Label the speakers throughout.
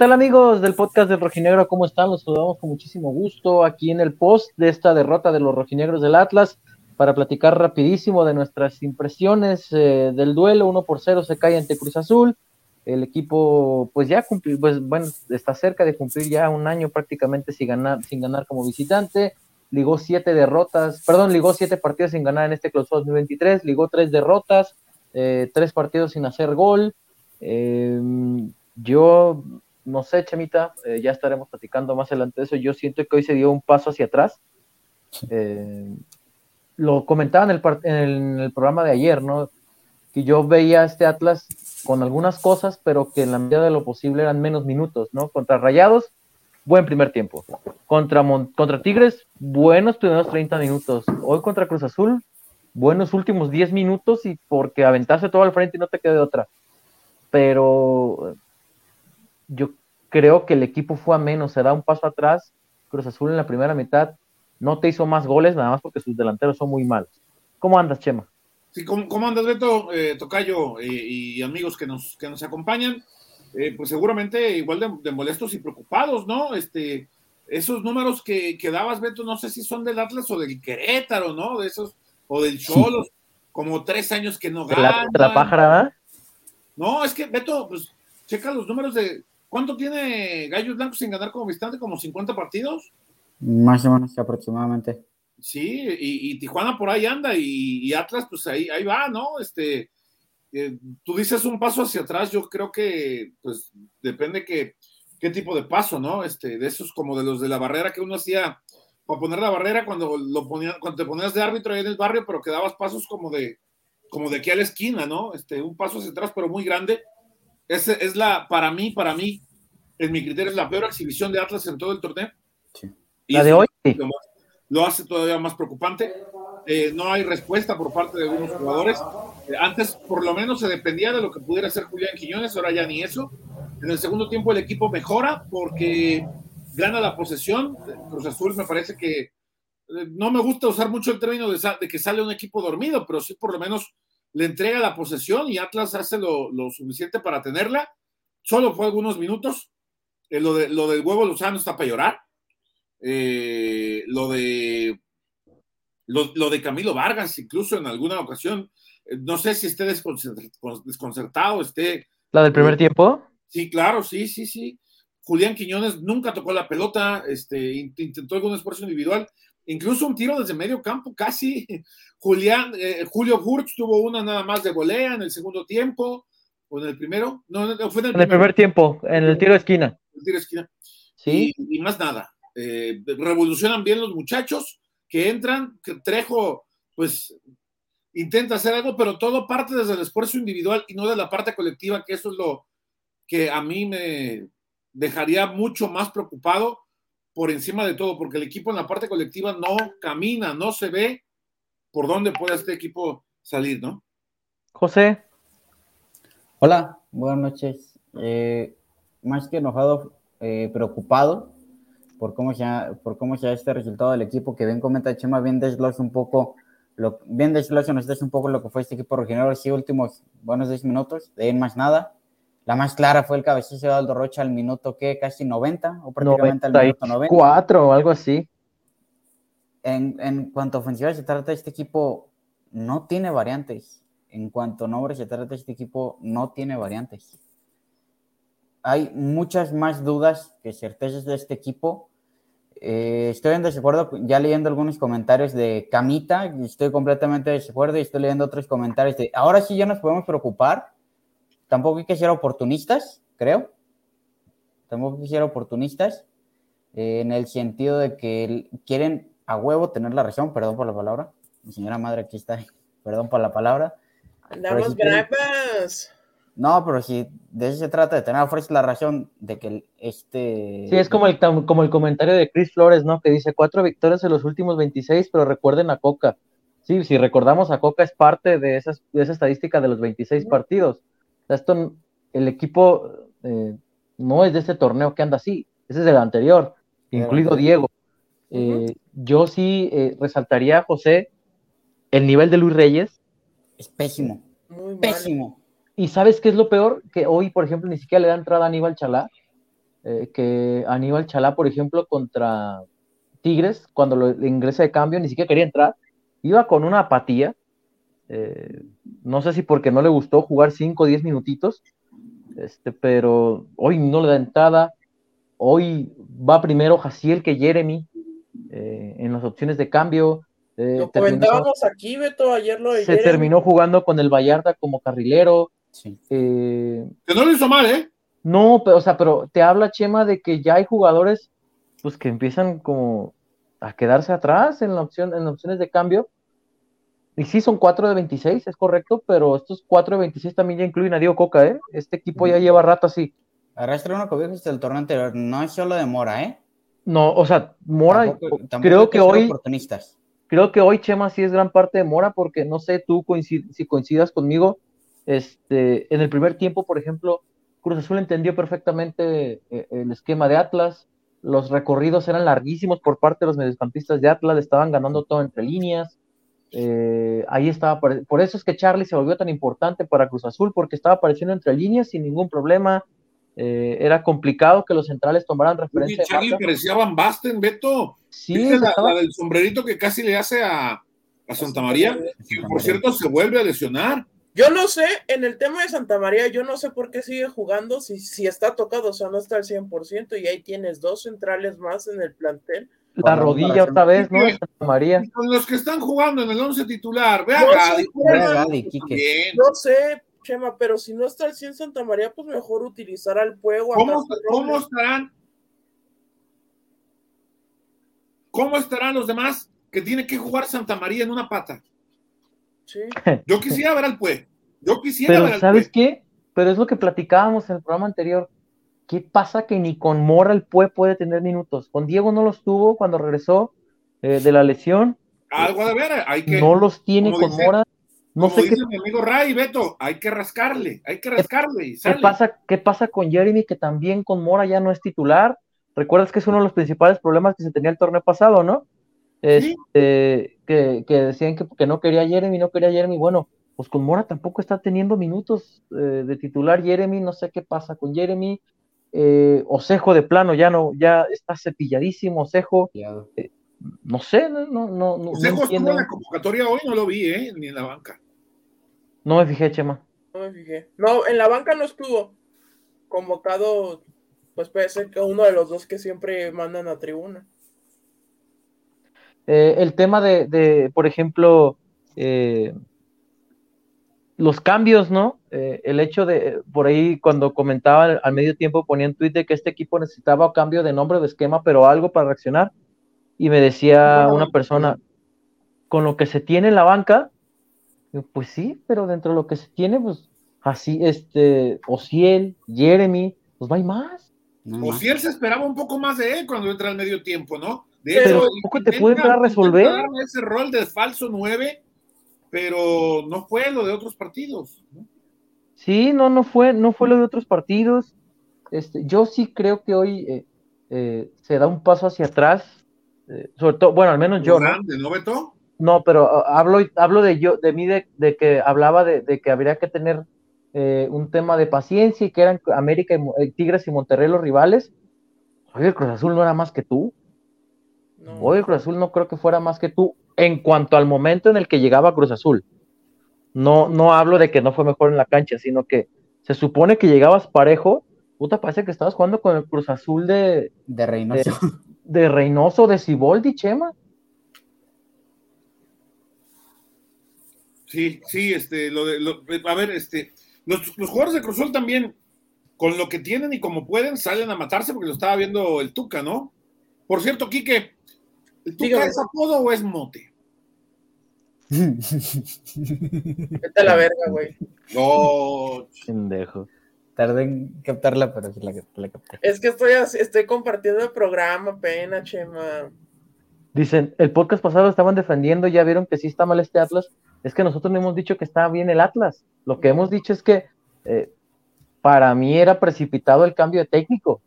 Speaker 1: ¿Qué tal amigos del podcast del Rojinegro? ¿Cómo están? Los saludamos con muchísimo gusto aquí en el post de esta derrota de los rojinegros del Atlas para platicar rapidísimo de nuestras impresiones eh, del duelo. Uno por cero se cae ante Cruz Azul. El equipo pues ya cumplió, pues bueno, está cerca de cumplir ya un año prácticamente sin ganar, sin ganar como visitante. Ligó siete derrotas, perdón, ligó siete partidos sin ganar en este clausura 2023, ligó tres derrotas, eh, tres partidos sin hacer gol. Eh, yo no sé, Chemita, eh, ya estaremos platicando más adelante de eso. Yo siento que hoy se dio un paso hacia atrás. Eh, lo comentaba en el, en el, programa de ayer, ¿no? Que yo veía este Atlas con algunas cosas, pero que en la medida de lo posible eran menos minutos, ¿no? Contra Rayados, buen primer tiempo. Contra, contra Tigres, buenos primeros 30 minutos. Hoy contra Cruz Azul, buenos últimos 10 minutos y porque aventaste todo al frente y no te quede otra. Pero yo creo que el equipo fue a menos, se da un paso atrás. Cruz Azul en la primera mitad no te hizo más goles, nada más porque sus delanteros son muy malos. ¿Cómo andas, Chema?
Speaker 2: Sí, ¿cómo, andas, Beto, eh, Tocayo eh, y amigos que nos, que nos acompañan? Eh, pues seguramente igual de, molestos y preocupados, ¿no? Este, esos números que, que, dabas, Beto, no sé si son del Atlas o del Querétaro, ¿no? De esos, o del Cholos, como tres años que no ganan.
Speaker 1: ¿La, la pájara?
Speaker 2: No, es que, Beto, pues checa los números de, ¿Cuánto tiene Gallos Blancos sin ganar como visitante? ¿Como 50 partidos?
Speaker 3: Más o menos, aproximadamente.
Speaker 2: Sí, y, Tijuana por ahí anda, y, Atlas, pues ahí, ahí va, ¿no? Este, eh, tú dices un paso hacia atrás, yo creo que, pues, depende que, qué tipo de paso, ¿no? Este, de esos como de los de la barrera que uno hacía para poner la barrera cuando lo ponía, cuando te ponías de árbitro ahí en el barrio, pero que dabas pasos como de, como de aquí a la esquina, ¿no? Este, un paso hacia atrás, pero muy grande es, es la, para mí, para mí, en mi criterio, es la peor exhibición de Atlas en todo el torneo.
Speaker 1: Y ¿La de hoy?
Speaker 2: Lo, hace todavía más preocupante. Eh, no hay respuesta por parte de algunos jugadores. Eh, antes, por lo menos, se dependía de lo que pudiera hacer Julián Quiñones, ahora ya ni eso. En el segundo tiempo, el equipo mejora porque gana la posesión. Cruz Azul me parece que eh, no me gusta usar mucho el término de, de, que sale un equipo dormido, pero sí por lo menos le entrega la posesión y Atlas hace lo, suficiente para tenerla. Solo fue algunos minutos. Eh, lo, de, lo del huevo Luzano está para llorar. Eh, lo de lo, de Camilo Vargas, incluso en alguna ocasión, eh, no sé si esté desconcertado, esté.
Speaker 1: ¿La del primer tiempo?
Speaker 2: Sí, claro, sí, sí, sí. Julián Quiñones nunca tocó la pelota, este, intentó algún esfuerzo individual incluso un tiro desde medio campo, casi. Julián, eh, Julio Hurts tuvo una nada más de volea en el segundo tiempo, o en el primero. No, fue en el,
Speaker 1: primer tiempo, en el tiro de esquina.
Speaker 2: El tiro de esquina. Sí. Y, más nada. Eh, revolucionan bien los muchachos que entran, que Trejo, pues intenta hacer algo, pero todo parte desde el esfuerzo individual y no de la parte colectiva, que eso es lo que a mí me dejaría mucho más preocupado por encima de todo, porque el equipo en la parte colectiva no camina, no se ve por dónde puede este equipo salir, ¿no?
Speaker 1: José.
Speaker 3: Hola, buenas noches. Eh, más que enojado, eh, preocupado por cómo, se ha, por cómo se este resultado del equipo, que bien comenta Chema, bien desglosa un poco, lo, bien desglosa nos un poco lo que fue este equipo original, sí, últimos buenos 10 minutos, de más nada, la más clara fue el cabezazo de Aldo Rocha al minuto que casi 90 o prácticamente al minuto 90.
Speaker 1: 4 o algo así.
Speaker 3: En, en, cuanto a ofensiva se trata, este equipo no tiene variantes. En cuanto a nombres se trata, este equipo no tiene variantes. Hay muchas más dudas que certezas de este equipo. Eh, estoy en desacuerdo, ya leyendo algunos comentarios de Camita, estoy completamente de desacuerdo y estoy leyendo otros comentarios de ahora sí ya nos podemos preocupar tampoco hay que ser oportunistas, creo. Tampoco hay que ser oportunistas eh, en el sentido de que quieren a huevo tener la razón, perdón por la palabra. Mi señora madre aquí está, perdón por la palabra.
Speaker 4: Andamos bravas.
Speaker 3: No, pero si de eso se trata, de tener a fuerza la razón de que este...
Speaker 1: Sí, es como el, como el comentario de Chris Flores, ¿no? Que dice cuatro victorias en los últimos 26, pero recuerden a Coca. Sí, si recordamos a Coca es parte de, esas, de esa estadística de los 26 partidos esto, el equipo eh, no es de ese torneo que anda así, ese es del anterior, incluido Diego. Eh, yo sí eh, resaltaría, José, el nivel de Luis Reyes.
Speaker 3: Es pésimo, pésimo.
Speaker 1: ¿Y sabes qué es lo peor? Que hoy, por ejemplo, ni siquiera le da entrada a Aníbal Chalá. eh, que Aníbal Chalá, por ejemplo, contra Tigres, cuando lo ingresa de cambio, ni siquiera quería entrar, iba con una apatía. Eh, no sé si porque no le gustó jugar 5 o 10 minutitos, este, pero hoy no le da entrada. Hoy va primero Jaciel que Jeremy eh, en las opciones de cambio.
Speaker 4: Eh, lo comentábamos aquí, Beto, ayer lo de
Speaker 1: Se terminó jugando con el Vallarta como carrilero.
Speaker 2: Sí. que no lo hizo mal, ¿eh?
Speaker 1: No, pero, o sea, pero te habla Chema de que ya hay jugadores pues que empiezan como a quedarse atrás en la opción, en opciones de cambio. Y sí, son 4 de 26, es correcto, pero estos 4 de 26 también ya incluyen a Diego Coca, ¿eh? Este equipo ya lleva rato así.
Speaker 3: Arrastra una cobija hasta el torneo anterior, no es solo de Mora, ¿eh?
Speaker 1: No, o sea, Mora, creo que hoy, oportunistas. creo que hoy Chema sí es gran parte de Mora, porque no sé tú si coincidas conmigo, este, en el primer tiempo, por ejemplo, Cruz Azul entendió perfectamente eh, el esquema de Atlas, los recorridos eran larguísimos por parte de los mediocampistas de Atlas, estaban ganando todo entre líneas. Eh, ahí estaba, por eso es que Charlie se volvió tan importante para Cruz Azul, porque estaba apareciendo entre líneas sin ningún problema. Eh, era complicado que los centrales tomaran referencia.
Speaker 2: Charlie parecía Van Basten, Beto.
Speaker 1: Sí,
Speaker 2: la, del sombrerito que casi le hace a, a Santa María, que por cierto se vuelve a lesionar.
Speaker 4: Yo no sé, en el tema de Santa María, yo no sé por qué sigue jugando si, si está tocado, o sea, no está al 100% y ahí tienes dos centrales más en el plantel.
Speaker 1: La rodilla otra vez, ¿no? Santa María.
Speaker 2: Con los que están jugando en el once titular, vea
Speaker 4: no, sé, Chema, pero si no está al 100 Santa María, pues mejor utilizar al fuego.
Speaker 2: ¿Cómo, ¿Cómo estarán? ¿Cómo estarán los demás que tiene que jugar Santa María en una pata? Yo quisiera ver al Pue. Yo quisiera
Speaker 1: Pero
Speaker 2: ver al
Speaker 1: ¿sabes qué? Pero es lo que platicábamos en el programa anterior. ¿Qué pasa que ni con Mora el Pue puede tener minutos? Con Diego no los tuvo cuando regresó eh, de la lesión.
Speaker 2: Algo de ver, hay que.
Speaker 1: No los tiene con Mora. No
Speaker 2: sé qué... mi amigo Ray, Beto, hay que rascarle, hay que rascarle.
Speaker 1: ¿Qué, pasa, ¿Qué pasa con Jeremy que también con Mora ya no es titular? Recuerdas que es uno de los principales problemas que se tenía el torneo pasado, ¿no? Este, que, decían que, no quería Jeremy, no quería Jeremy. Bueno, pues con Mora tampoco está teniendo minutos eh, de titular Jeremy, no sé qué pasa con Jeremy. Eh, Osejo de plano ya no, ya está cepilladísimo, Osejo. Eh, no sé, no, no, no.
Speaker 2: Osejo estuvo en la convocatoria hoy, no lo vi, ¿eh? Ni en la banca.
Speaker 1: No me fijé, Chema.
Speaker 4: No me fijé. No, en la banca no estuvo convocado, pues puede ser que uno de los dos que siempre mandan a tribuna.
Speaker 1: Eh, el tema de, por ejemplo, eh, los cambios, ¿no? Eh, el hecho de, por ahí cuando comentaba al medio tiempo, ponía en Twitter que este equipo necesitaba un cambio de nombre de esquema, pero algo para reaccionar. Y me decía una persona, con lo que se tiene en la banca, pues sí, pero dentro de lo que se tiene, pues así, este, Ociel, Jeremy, pues va hay más.
Speaker 2: Ociel se esperaba un poco más de él cuando entra al medio tiempo, ¿no?
Speaker 1: pero poco te puede a resolver.
Speaker 2: Ese rol de falso 9, pero no fue lo de otros partidos.
Speaker 1: Sí, no, no fue, no fue lo de otros partidos. Este, yo sí creo que hoy eh, eh, se da un paso hacia atrás, eh, sobre todo, bueno, al menos yo.
Speaker 2: Grande, ¿no, Beto?
Speaker 1: No, pero ah, hablo, hablo de yo, de mí, de, que hablaba de, que habría que tener un tema de paciencia y que eran América y Tigres y Monterrey los rivales. Oye, el Cruz Azul no era más que tú. Hoy Cruz Azul no creo que fuera más que tú en cuanto al momento en el que llegaba Cruz Azul. No, no hablo de que no fue mejor en la cancha, sino que se supone que llegabas parejo. Puta, parece que estabas jugando con el Cruz Azul de.
Speaker 3: De Reynoso.
Speaker 1: De, Reynoso, de Ciboldi, Chema.
Speaker 2: Sí, sí, este, lo de, a ver, este, los, los, jugadores de Cruz Azul también, con lo que tienen y como pueden, salen a matarse porque lo estaba viendo el Tuca, ¿no? Por cierto, Quique, ¿Tú es apodo o es mote?
Speaker 4: Vete a la verga, güey.
Speaker 2: No.
Speaker 1: Pendejo.
Speaker 3: Tardé en captarla, pero sí la, la capté.
Speaker 4: Es que estoy, estoy compartiendo el programa, pena, Chema.
Speaker 1: Dicen, el podcast pasado estaban defendiendo, ya vieron que sí está mal este Atlas. Es que nosotros no hemos dicho que está bien el Atlas. Lo que hemos dicho es que eh, para mí era precipitado el cambio de técnico.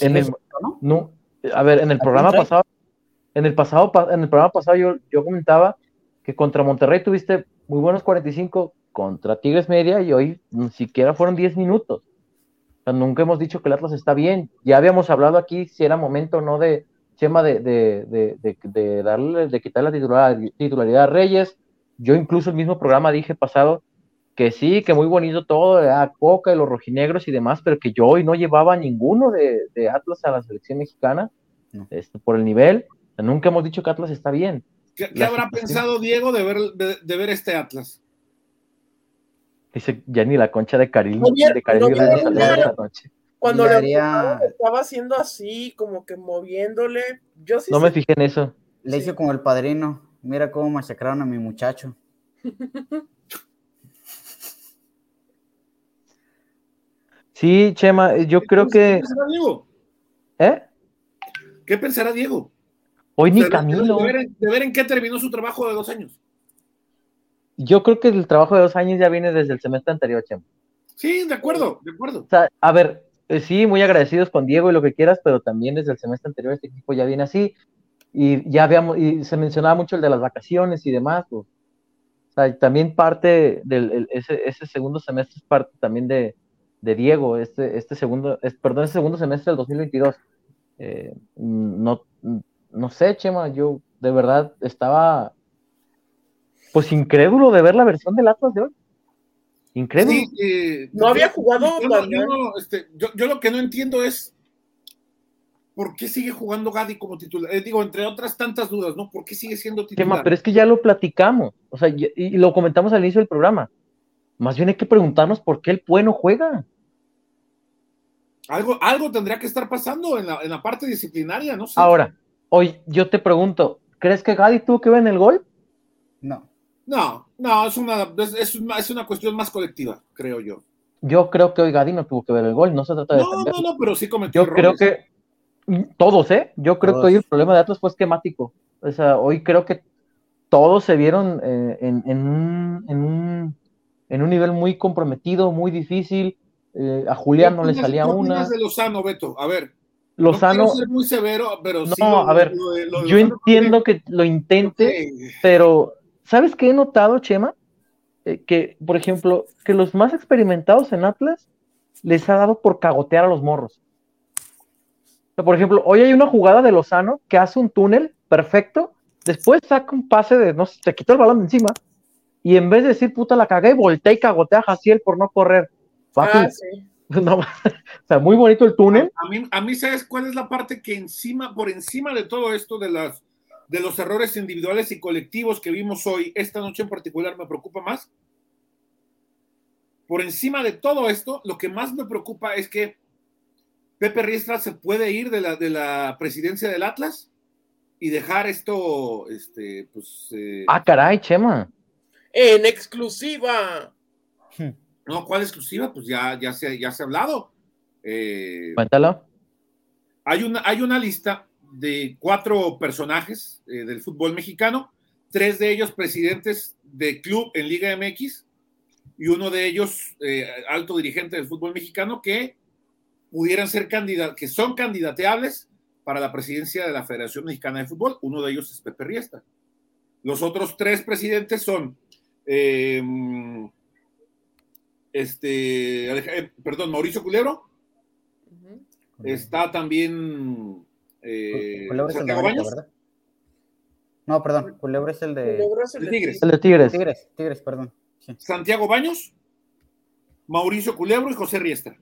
Speaker 1: En el, ¿no? a ver, en el programa pasado, en el pasado, en el programa pasado yo, yo comentaba que contra Monterrey tuviste muy buenos 45 contra Tigres Media y hoy ni siquiera fueron 10 minutos. sea, nunca hemos dicho que el Atlas está bien. Ya habíamos hablado aquí si era momento o no de Chema de, de, de, de, darle, de quitar la titularidad a Reyes. Yo incluso el mismo programa dije pasado que sí, que muy bonito todo, a Coca y los rojinegros y demás, pero que yo hoy no llevaba ninguno de, Atlas a la selección mexicana este, por el nivel. Nunca hemos dicho que Atlas está bien.
Speaker 2: ¿Qué, habrá pensado Diego de ver, de, ver este Atlas?
Speaker 1: Dice ya ni la concha de
Speaker 4: noche. Cuando le estaba haciendo así, como que moviéndole. Yo sí
Speaker 1: no me fijé en eso.
Speaker 3: Le hice como el padrino. Mira cómo masacraron a mi muchacho.
Speaker 1: Sí, Chema, yo creo que. ¿Qué pensará
Speaker 2: Diego?
Speaker 1: ¿Eh?
Speaker 2: ¿Qué pensará Diego?
Speaker 1: Hoy ni Camilo.
Speaker 2: De ver, en, qué terminó su trabajo de dos años.
Speaker 1: Yo creo que el trabajo de dos años ya viene desde el semestre anterior, Chema.
Speaker 2: Sí, de acuerdo, de acuerdo.
Speaker 1: a ver, eh, sí, muy agradecidos con Diego y lo que quieras, pero también desde el semestre anterior este equipo ya viene así. Y ya habíamos, y se mencionaba mucho el de las vacaciones y demás. Pues. O sea, también parte del ese, ese segundo semestre es parte también de, de Diego, este, este segundo, perdón, este segundo semestre del 2022. Eh, no, no sé, Chema, yo de verdad estaba pues incrédulo de ver la versión del Atlas de hoy. Incrédulo.
Speaker 4: Eh, no había jugado.
Speaker 2: Este, yo, lo que no entiendo es por qué sigue jugando Gadi como titular. Eh, digo, entre otras tantas dudas, ¿no? ¿Por qué sigue siendo titular?
Speaker 1: Chema, pero es que ya lo platicamos, o sea, y lo comentamos al inicio del programa. Más bien hay que preguntarnos por qué el bueno juega.
Speaker 2: Algo, algo tendría que estar pasando en la, parte disciplinaria, no sé.
Speaker 1: Ahora, hoy yo te pregunto, ¿crees que Gadi tuvo que ver en el gol?
Speaker 3: No.
Speaker 2: No, no, es una, es, es una cuestión más colectiva, creo yo.
Speaker 1: Yo creo que hoy Gadi no tuvo que ver el gol, no se trata de.
Speaker 2: No, no, no, pero sí cometió.
Speaker 1: Yo creo que todos, ¿eh? Yo creo que hoy el problema de Atlas fue esquemático. O sea, hoy creo que todos se vieron eh, en, en, un, en, un, en un nivel muy comprometido, muy difícil. Eh, a Julián no le salía una.
Speaker 2: de Lozano, Beto? A ver.
Speaker 1: Lozano.
Speaker 2: No ser muy severo, pero
Speaker 1: no, a ver, yo entiendo que lo intente, pero ¿sabes qué he notado, Chema? Eh, que, por ejemplo, que los más experimentados en Atlas les ha dado por cagotear a los morros. por ejemplo, hoy hay una jugada de Lozano que hace un túnel perfecto, después saca un pase de, no sé, te quitó el balón de encima, y en vez de decir puta la cagué, voltea y cagotea a Jaciel por no correr. Ah, o sea, muy bonito el túnel.
Speaker 2: A mí, a mí, ¿sabes cuál es la parte que encima, por encima de todo esto de las de los errores individuales y colectivos que vimos hoy, esta noche en particular, me preocupa más? Por encima de todo esto, lo que más me preocupa es que Pepe Riestra se puede ir de la, de la presidencia del Atlas y dejar esto, este, pues...
Speaker 1: Eh, ah, caray, Chema.
Speaker 4: En exclusiva.
Speaker 2: No, ¿cuál exclusiva? Pues ya, ya, se, ya se ha hablado. Eh,
Speaker 1: Cuéntalo.
Speaker 2: Hay una, hay una lista de cuatro personajes eh, del fútbol mexicano, tres de ellos presidentes de club en Liga MX y uno de ellos eh, alto dirigente del fútbol mexicano que pudieran ser candidatos, que son candidateables para la presidencia de la Federación Mexicana de Fútbol. Uno de ellos es Pepe Riesta. Los otros tres presidentes son este, eh, perdón, Mauricio Culebro. Está también
Speaker 3: eh, Santiago Baños. No, perdón, Culebro es el de,
Speaker 1: Tigres. El de Tigres.
Speaker 3: Tigres, Tigres, perdón.
Speaker 2: Santiago Baños, Mauricio Culebro y José Riestra.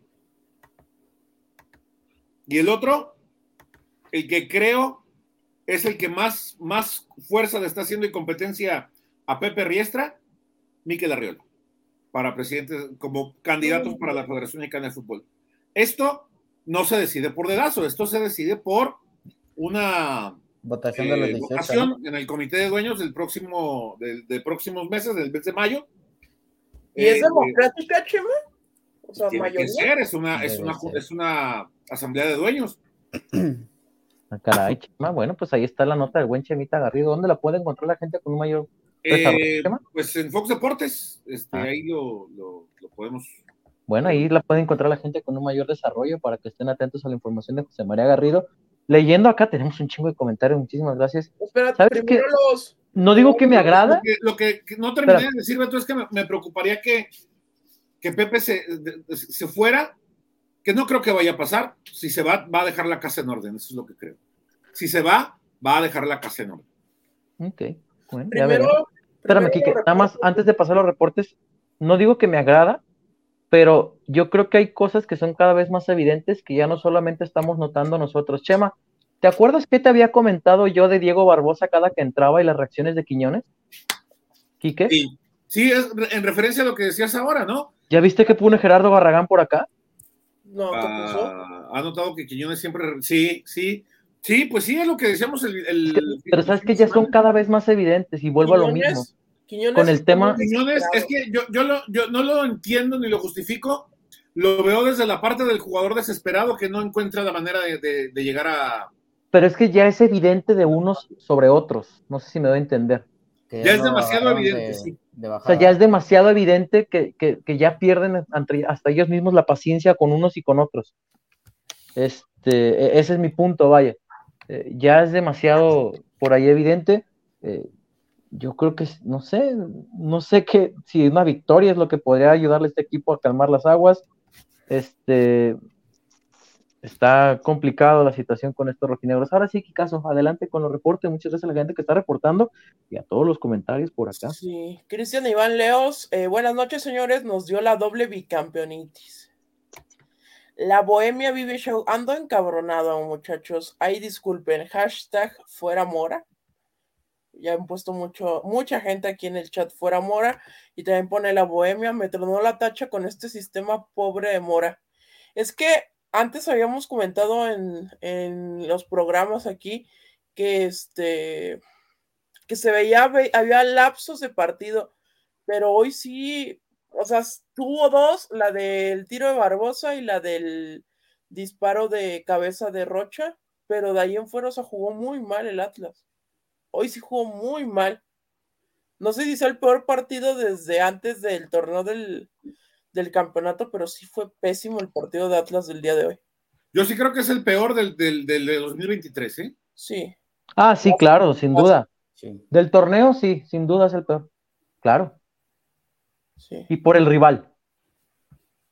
Speaker 2: Y el otro, el que creo es el que más, más fuerza le está haciendo y competencia a Pepe Riestra, Miquel Arriola para presidente, como candidatos para la Federación Mexicana de Fútbol. Esto no se decide por dedazo, esto se decide por una
Speaker 3: votación, de
Speaker 2: eh, votación en el comité de dueños del próximo, de próximos meses, del mes de mayo.
Speaker 4: ¿Y es eh, democrática, Chema?
Speaker 2: O sea, tiene ser, es una, es una, es una asamblea de dueños.
Speaker 1: Ah, caray, Chema. Bueno, pues ahí está la nota del buen Chemita Garrido. ¿Dónde la puede encontrar la gente con un mayor
Speaker 2: eh, pues en Fox Deportes, este, ah. ahí lo, podemos.
Speaker 1: Bueno, ahí la puede encontrar la gente con un mayor desarrollo para que estén atentos a la información de José María Garrido. Leyendo acá tenemos un chingo de comentarios, muchísimas gracias.
Speaker 4: Primero los...
Speaker 1: No digo que me agrada.
Speaker 2: Lo que, no terminé de decir, Beto, es que me, preocuparía que, que Pepe se, se fuera que no creo que vaya a pasar. Si se va, va a dejar la casa en orden, eso es lo que creo. Si se va, va a dejar la casa en orden.
Speaker 1: Ok, bueno, primero, Espérame, Kike, nada más antes de pasar los reportes, no digo que me agrada, pero yo creo que hay cosas que son cada vez más evidentes que ya no solamente estamos notando nosotros. Chema, ¿te acuerdas que te había comentado yo de Diego Barbosa cada que entraba y las reacciones de Quiñones? Quique.
Speaker 2: Sí, sí es en referencia a lo que decías ahora, ¿no?
Speaker 1: ¿Ya viste que pone Gerardo Barragán por acá?
Speaker 4: No, ¿qué pasó?
Speaker 2: Ah, ha notado que Quiñones siempre. Sí, sí. Sí, pues sí, es lo que decíamos el. el
Speaker 1: pero sabes que ya son cada vez más evidentes y vuelvo a lo mismo.
Speaker 4: Quiñones,
Speaker 1: Con el tema.
Speaker 2: Quiñones, es que yo, yo, lo, yo no lo entiendo ni lo justifico. Lo veo desde la parte del jugador desesperado que no encuentra la manera de, de, de llegar a.
Speaker 1: Pero es que ya es evidente de unos sobre otros. No sé si me doy a entender.
Speaker 2: Que ya es demasiado evidente, de, sí.
Speaker 1: De o sea, ya es demasiado evidente que, que, que, ya pierden hasta ellos mismos la paciencia con unos y con otros. Este, e, ese es mi punto, vaya. Eh, ya es demasiado por ahí evidente. Eh, yo creo que, no sé, no sé qué, si una victoria es lo que podría ayudarle a este equipo a calmar las aguas. Este, está complicado la situación con estos rojinegros. Ahora sí, caso adelante con los reportes. Muchas gracias a la gente que está reportando y a todos los comentarios por acá.
Speaker 4: Sí, Cristian Iván Leos, eh, buenas noches, señores. Nos dio la doble bicampeonitis. La bohemia vive show. Ando encabronado, muchachos. Ahí disculpen. Hashtag fuera mora. Ya han puesto mucho, mucha gente aquí en el chat fuera mora. Y también pone la bohemia. Me tronó la tacha con este sistema pobre de mora. Es que antes habíamos comentado en, en, los programas aquí que este que se veía, había lapsos de partido, pero hoy sí, o sea, tuvo dos, la del tiro de Barbosa y la del disparo de cabeza de Rocha, pero de ahí en fuera se jugó muy mal el Atlas. Hoy sí jugó muy mal. No sé si es el peor partido desde antes del torneo del, del campeonato, pero sí fue pésimo el partido de Atlas del día de hoy.
Speaker 2: Yo sí creo que es el peor del, del, del de 2023, ¿eh?
Speaker 4: Sí.
Speaker 1: Ah, sí, claro, sin duda. Sí. Del torneo, sí, sin duda es el peor. Claro.
Speaker 4: Sí.
Speaker 1: Y por el rival.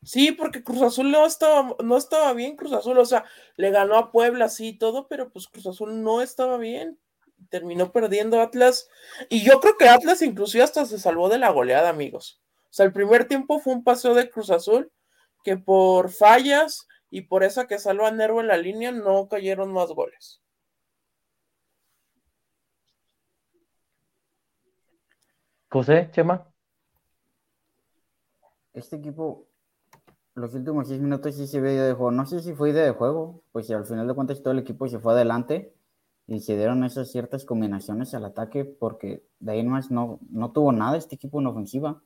Speaker 4: Sí, porque Cruz Azul no estaba, no estaba bien, Cruz Azul, o sea, le ganó a Puebla, sí, todo, pero pues Cruz Azul no estaba bien. Terminó perdiendo Atlas. Y yo creo que Atlas inclusive hasta se salvó de la goleada, amigos. O sea, el primer tiempo fue un paseo de Cruz Azul que por fallas y por esa que salva a Nervo en la línea no cayeron más goles.
Speaker 1: José, Chema.
Speaker 3: Este equipo, los últimos seis minutos sí se ve de juego. No sé si fue idea de juego, pues si al final de cuentas todo el equipo se fue adelante y se dieron esas ciertas combinaciones al ataque, porque de ahí más no, no tuvo nada este equipo en ofensiva.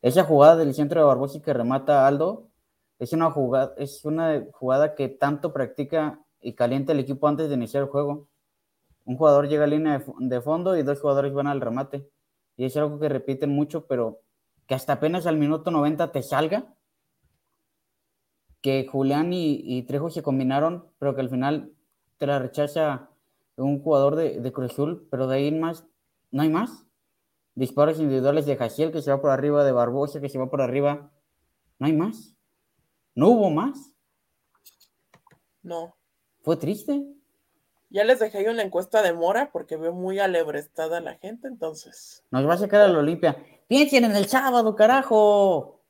Speaker 3: Esa jugada del centro de Barbosa que remata Aldo, es una jugada, es una jugada que tanto practica y calienta el equipo antes de iniciar el juego. Un jugador llega a línea de, fondo y dos jugadores van al remate. Y es algo que repiten mucho, pero que hasta apenas al minuto 90 te salga. Que Julián y, y Trejo se combinaron, pero que al final te la rechaza un jugador de, de Cruz Azul, pero de ahí más, no hay más. Disparos individuales de Jaciel que se va por arriba, de Barbosa que se va por arriba. No hay más. ¿No hubo más?
Speaker 4: No.
Speaker 3: ¿Fue triste?
Speaker 4: Ya les dejé ahí una encuesta de Mora porque veo muy alebrestada la gente, entonces.
Speaker 3: Nos va a sacar a la Olimpia. Piensen en el sábado, carajo.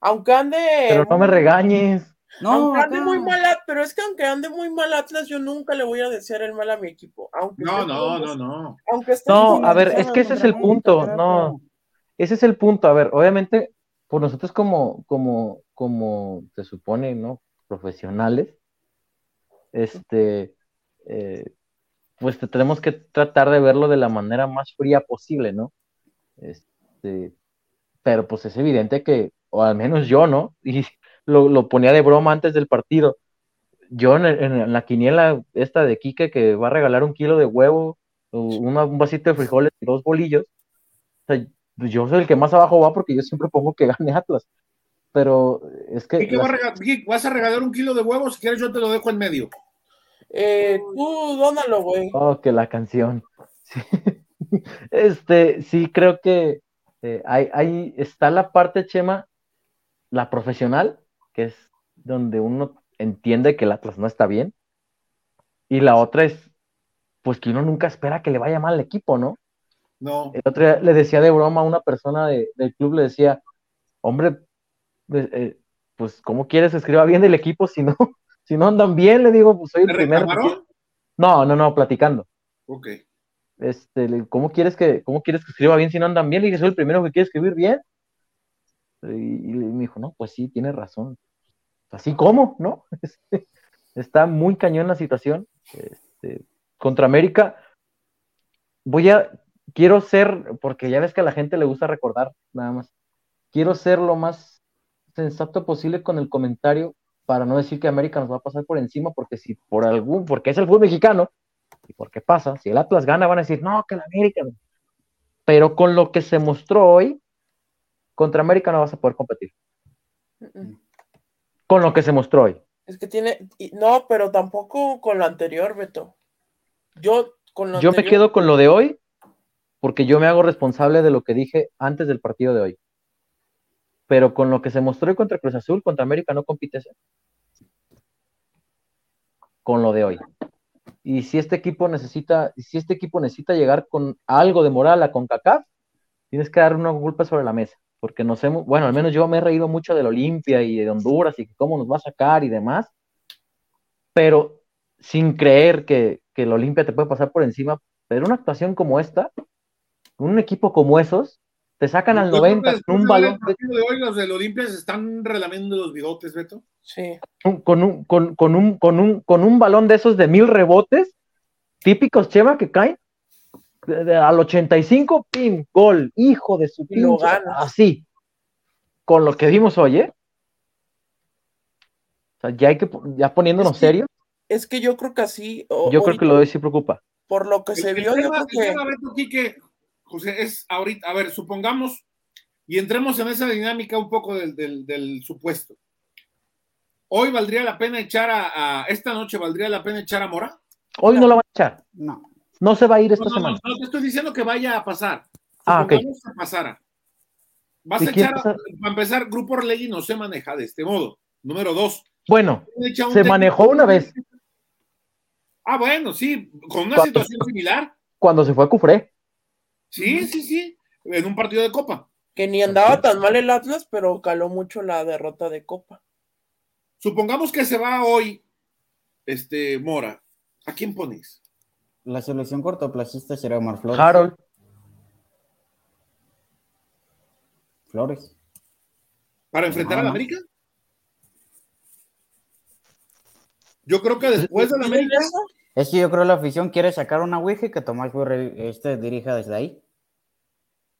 Speaker 4: Aunque ande.
Speaker 1: Pero no me regañes.
Speaker 3: No,
Speaker 4: aunque ande muy mal, pero es que aunque ande muy mal Atlas, yo nunca le voy a desear el mal a mi equipo. Aunque
Speaker 2: no, no, no, no.
Speaker 4: Aunque
Speaker 1: no, a ver, es que ese es el punto. No, ese es el punto. A ver, obviamente, por nosotros como, como, como se supone, ¿no? Profesionales, este, eh, pues tenemos que tratar de verlo de la manera más fría posible, ¿no? Este, pero pues es evidente que, o al menos yo, ¿no? Y lo, lo ponía de broma antes del partido. Yo en, en, la quiniela esta de Quique que va a regalar un kilo de huevo, una, un vasito de frijoles y dos bolillos, o sea, yo soy el que más abajo va porque yo siempre pongo que gane Atlas pero es que...
Speaker 2: ¿Qué, las... va ¿Vas a regalar un kilo de huevos? Si quieres yo te lo dejo en medio.
Speaker 4: Eh, tú dónalo, güey.
Speaker 1: Oh, que la canción. Sí. Este, sí, creo que eh, ahí, ahí está la parte, Chema, la profesional, que es donde uno entiende que el Atlas no está bien. Y la otra es, pues que uno nunca espera que le vaya mal al equipo, ¿no?
Speaker 2: No.
Speaker 1: El otro día le decía de broma a una persona de- del club, le decía, hombre, eh, eh, pues, ¿cómo quieres escriba bien del equipo si no, si no andan bien? Le digo, pues soy el
Speaker 2: ¿Te
Speaker 1: primero. No, no, no, platicando.
Speaker 2: Ok.
Speaker 1: Este, ¿cómo quieres que, cómo quieres que escriba bien si no andan bien? Le dije, soy el primero que quiere escribir bien. Y, y me dijo, no, pues sí, tienes razón. Así como, ¿no? Este, está muy cañón la situación. Este, contra América, voy a, quiero ser, porque ya ves que a la gente le gusta recordar, nada más. Quiero ser lo más sensato posible con el comentario para no decir que América nos va a pasar por encima, porque si por algún, porque es el fútbol mexicano, y porque pasa, si el Atlas gana, van a decir, no, que el América. no". Pero con lo que se mostró hoy, contra América no vas a poder competir. Con lo que se mostró hoy.
Speaker 4: Es que tiene. No, pero tampoco con lo anterior, Beto. Yo con lo
Speaker 1: Yo me quedo con lo de hoy, porque yo me hago responsable de lo que dije antes del partido de hoy. Pero con lo que se mostró hoy contra Cruz Azul, contra América no compites. ¿eh? Con lo de hoy. Y si este equipo necesita, si este equipo necesita llegar con algo de moral a CONCACAF, tienes que dar una culpa sobre la mesa. Porque nos hemos, bueno, al menos yo me he reído mucho del Olimpia y de Honduras y cómo nos va a sacar y demás. Pero sin creer que, que el Olimpia te puede pasar por encima. Pero una actuación como esta, un equipo como esos, te sacan al
Speaker 2: Yo creo que
Speaker 1: 90
Speaker 2: después
Speaker 1: con un balón,
Speaker 2: de hoy, los del Olimpia se están relamiendo los bigotes, Beto.
Speaker 4: Sí.
Speaker 1: con un, con, con un, con un, con un balón de esos de mil rebotes, típicos, Chema, que caen. de- de- al 85, pim, gol, hijo de su
Speaker 4: lo
Speaker 1: pinche-
Speaker 4: ganas.
Speaker 1: Así. Con lo que vimos hoy, ¿eh? O sea, ya hay que, ya poniéndonos
Speaker 4: Es que-
Speaker 1: serios,
Speaker 4: Es que yo creo que así. o-
Speaker 1: yo creo que lo de sí preocupa.
Speaker 4: Por lo que se
Speaker 2: El-
Speaker 4: vio, yo creo
Speaker 2: el
Speaker 4: que.
Speaker 2: tema, Beto, aquí que, José, es ahorita, a ver, supongamos y entremos en esa dinámica un poco del, del- del supuesto. Hoy valdría la pena echar a, a- esta noche valdría la pena echar a Mora.
Speaker 1: Hoy no lo van a echar.
Speaker 3: No.
Speaker 1: No se va a ir esta
Speaker 2: No, no, no,
Speaker 1: semana.
Speaker 2: no te estoy diciendo que vaya a pasar.
Speaker 1: Ah, ok.
Speaker 2: Que pasara. Vas
Speaker 1: ¿Y
Speaker 2: a echar, a- para empezar, Grupo Orlegui no se maneja de este modo. Número dos.
Speaker 1: Bueno, se
Speaker 2: técnico-
Speaker 1: manejó una vez
Speaker 2: Ah, bueno, sí, con una situación similar.
Speaker 1: cuando se fue a Cufré.
Speaker 2: Sí, sí, sí, en un partido de Copa.
Speaker 4: Que ni andaba tan mal el Atlas, pero caló mucho la derrota de Copa.
Speaker 2: Supongamos que se va hoy, este, Mora. ¿A quién pones?
Speaker 3: La solución cortoplacista será Omar Flores.
Speaker 1: Harold,
Speaker 3: Flores.
Speaker 2: ¿Para enfrentar al
Speaker 3: no.
Speaker 2: América? Yo creo que después del
Speaker 4: ¿Miren
Speaker 2: América,
Speaker 4: eso?
Speaker 3: Es que yo creo que la afición quiere sacar una Ouija y que Tomás Furre este dirija desde ahí.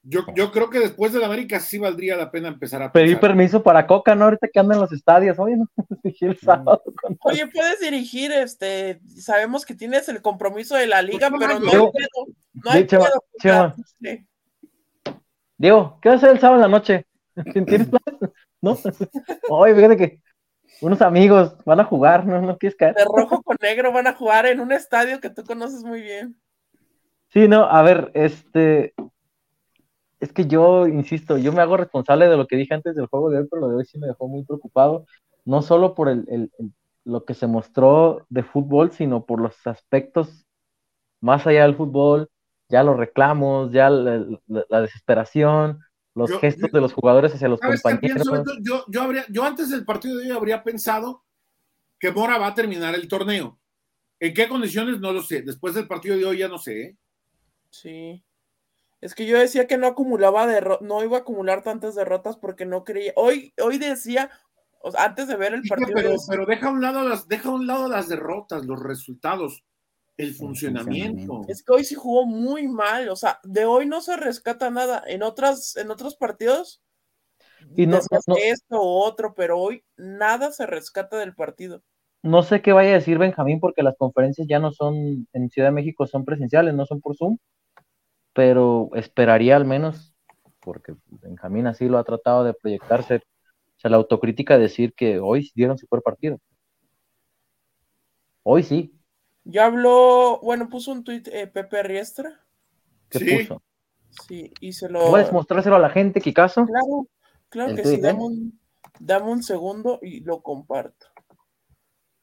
Speaker 2: yo, yo creo que después del América sí valdría la pena empezar a pensar.
Speaker 1: permiso para Coca, ¿no? Ahorita que anda en los estadios. Oye, no, dije el sábado. con-
Speaker 4: Oye, puedes dirigir, este, sabemos que tienes el compromiso de la liga,
Speaker 2: Pues,
Speaker 4: pero no
Speaker 2: Diego,
Speaker 4: hay pedo, no hay
Speaker 1: Chema, Chema.
Speaker 4: sí.
Speaker 1: Diego, ¿qué vas a hacer el sábado en la noche? ¿Tienes planes? ¿No? Oye, fíjate que unos amigos van a jugar, ¿no? ¿No quieres caer?
Speaker 4: De rojo con negro van a jugar en un estadio que tú conoces muy bien.
Speaker 1: Sí, no, a ver, este. Es que yo, insisto, yo me hago responsable de lo que dije antes del juego de hoy, pero lo de hoy sí me dejó muy preocupado. No solo por el, el- el- lo que se mostró de fútbol, sino por los aspectos más allá del fútbol, ya los reclamos, ya la, la- la desesperación, los
Speaker 2: Yo-
Speaker 1: gestos
Speaker 2: yo-
Speaker 1: de los jugadores hacia los
Speaker 2: ¿Sabes qué
Speaker 1: compañeros.
Speaker 2: pienso? Yo, yo, habría, yo antes del partido de hoy habría pensado que Mora va a terminar el torneo. ¿En qué condiciones? No lo sé. Después del partido de hoy ya no sé. ¿eh?
Speaker 4: Sí. Es que yo decía que no acumulaba derro- no iba a acumular tantas derrotas porque no creía. Hoy, hoy decía, o sea, antes de ver el
Speaker 2: Sí,
Speaker 4: partido,
Speaker 2: pero,
Speaker 4: decía,
Speaker 2: pero deja a un lado las, deja a un lado las derrotas, los resultados, el funcionamiento.
Speaker 4: es que hoy sí jugó muy mal. O sea, de hoy no se rescata nada. En otras, en otros partidos,
Speaker 1: Y no- no-
Speaker 4: esto o otro, pero hoy nada se rescata del partido.
Speaker 1: No sé qué vaya a decir Benjamín, porque las conferencias ya no son en Ciudad de México, son presenciales, no son por Zoom, pero esperaría al menos, porque Benjamín así lo ha tratado de proyectarse, o sea, la autocrítica de decir que hoy dieron su peor partido. Hoy sí,
Speaker 4: Ya habló, bueno, puso un tuit eh, Pepe Riestra.
Speaker 1: ¿qué
Speaker 2: Sí.
Speaker 1: puso?
Speaker 4: Sí, y se lo.
Speaker 1: ¿Puedes mostrárselo a la gente, Kikazo?
Speaker 4: Claro, claro
Speaker 3: ¿El
Speaker 4: que
Speaker 3: tuit
Speaker 4: sí,
Speaker 3: él?
Speaker 4: dame un, Dame un segundo y lo comparto.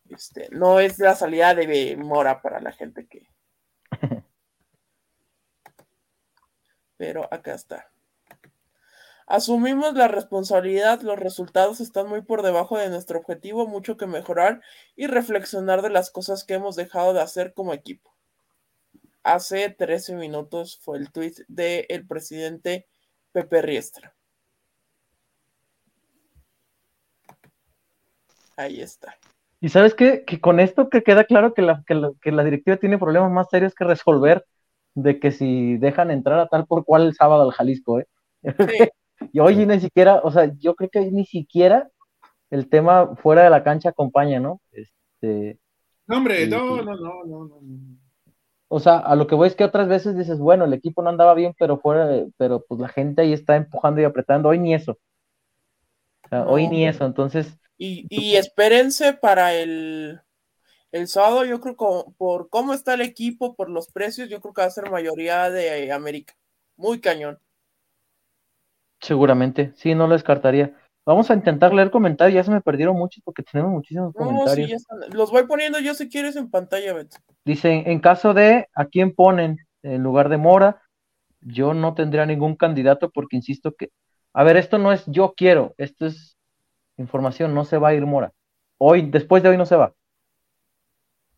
Speaker 4: Este, no es la salida de Mora para la gente que. Pero acá está. Asumimos la responsabilidad, los resultados están muy por debajo de nuestro objetivo, mucho que mejorar y reflexionar de las cosas que hemos dejado de hacer como equipo. Hace 13 minutos fue el tuit del presidente Pepe Riestra. Ahí está.
Speaker 1: Y sabes qué? que con esto que queda claro que la, que la, directiva tiene problemas más serios que resolver de que si dejan entrar a tal por cual el sábado al Jalisco, ¿eh? y hoy ni siquiera, o sea, yo creo que ni siquiera el tema fuera de la cancha acompaña, ¿no? Este,
Speaker 2: no, hombre, no, no, no, no, no.
Speaker 1: O sea, a lo que voy es que otras veces dices, bueno, el equipo no andaba bien, pero fuera, pero pues la gente ahí está empujando y apretando, hoy ni eso. O sea, hoy ni eso, entonces
Speaker 4: y, espérense para el, el sábado, yo creo que por cómo está el equipo, por los precios, yo creo que va a ser mayoría de América. Muy cañón.
Speaker 1: Seguramente, sí, no lo descartaría. Vamos a intentar leer comentarios, ya se me perdieron muchos porque tenemos muchísimos comentarios.
Speaker 4: los voy poniendo yo si quieres en pantalla, Beto.
Speaker 1: Dicen, en caso de a quién ponen en lugar de Mora, yo no tendría ningún candidato porque insisto que, a ver, esto no es yo quiero, esto es información, no se va a ir Mora. Hoy, después de hoy no se va.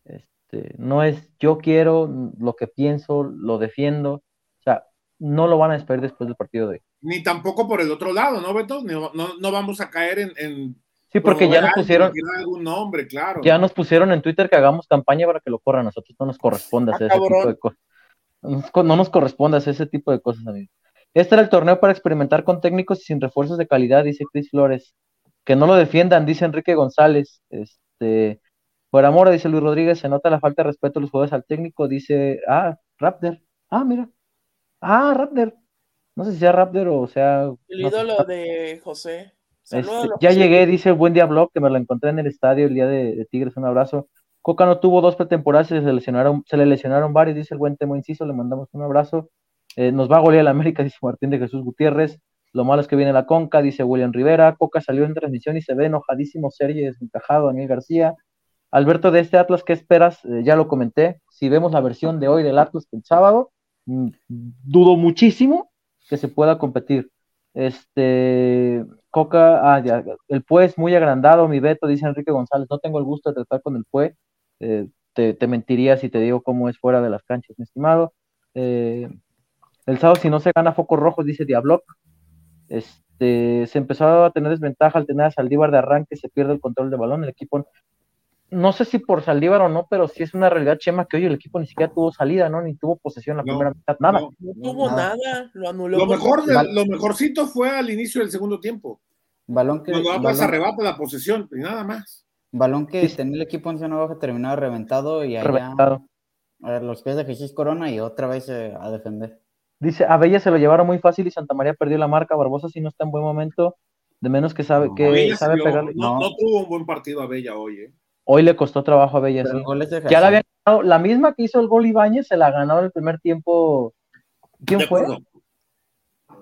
Speaker 1: Este, no es yo quiero lo que pienso, lo defiendo. O sea, no lo van a despedir después del partido de hoy.
Speaker 2: Ni tampoco por el otro lado, ¿no, Beto? No, no, vamos a caer en,
Speaker 1: Sí, porque ya nos pusieron.
Speaker 2: Algún nombre, claro.
Speaker 1: Ya nos pusieron en Twitter que hagamos campaña para que lo corran. A nosotros no nos corresponde hacer ah, ese tipo de cosas. No nos corresponde hacer ese tipo de cosas, amigos. Este era el torneo para experimentar con técnicos y sin refuerzos de calidad, dice Chris Flores que no lo defiendan, dice Enrique González. Este, por amor, dice Luis Rodríguez, se nota la falta de respeto de los jugadores al técnico, dice, ah, Raptor, ah, mira, ah, Raptor, no sé si sea Raptor o sea...
Speaker 4: El ídolo de José.
Speaker 1: Este, ya llegué, dice Buen Día Blog, que me lo encontré en el estadio el día de, Tigres, un abrazo. Coca no tuvo dos pretemporadas, se, lesionaron, se le lesionaron varios, dice el buen Temo Inciso, le mandamos un abrazo. Eh, nos va a golear la América, dice Martín de Jesús Gutiérrez. Lo malo es que viene la Conca, dice William Rivera. Coca salió en transmisión y se ve enojadísimo, serio y desencajado. Daniel García. Alberto, de este Atlas, ¿qué esperas? Eh, ya lo comenté. Si vemos la versión de hoy del Atlas el sábado, mm, dudo muchísimo que se pueda competir. Este, Coca, ah, ya, el PUE es muy agrandado, mi Beto, dice Enrique González. No tengo el gusto de tratar con el PUE. Eh, te, mentiría si te digo cómo es fuera de las canchas, mi estimado. Eh, el sábado, si no se gana focos rojos, dice Diablo. Este, se empezó a tener desventaja al tener a Saldívar de arranque, se pierde el control de balón, el equipo, no sé si por Saldívar o no, pero sí es una realidad, Chema, que hoy el equipo ni siquiera tuvo salida, ¿no? Ni tuvo posesión la primera mitad, nada.
Speaker 4: No, tuvo nada. lo anuló.
Speaker 2: Lo, mejor lo mejorcito fue al inicio del segundo tiempo.
Speaker 3: Balón que.
Speaker 2: Cuando balón, arrebata la posesión, y nada más.
Speaker 3: Balón que tenía el equipo en zona baja terminado reventado y allá. Reventado. A ver, los pies de Jesús Corona y otra vez eh, a defender.
Speaker 1: Dice, a Bella se lo llevaron muy fácil y Santa María perdió la marca. Barbosa si no está en buen momento, de menos que sabe que sabe pegarle.
Speaker 2: No, no, tuvo un buen partido a Bella hoy, ¿eh?
Speaker 1: Hoy le costó trabajo a Bella. Sí. Ya la había ganado, la misma que hizo el gol Ibáñez, se la ganó en el primer tiempo. ¿Quién fue?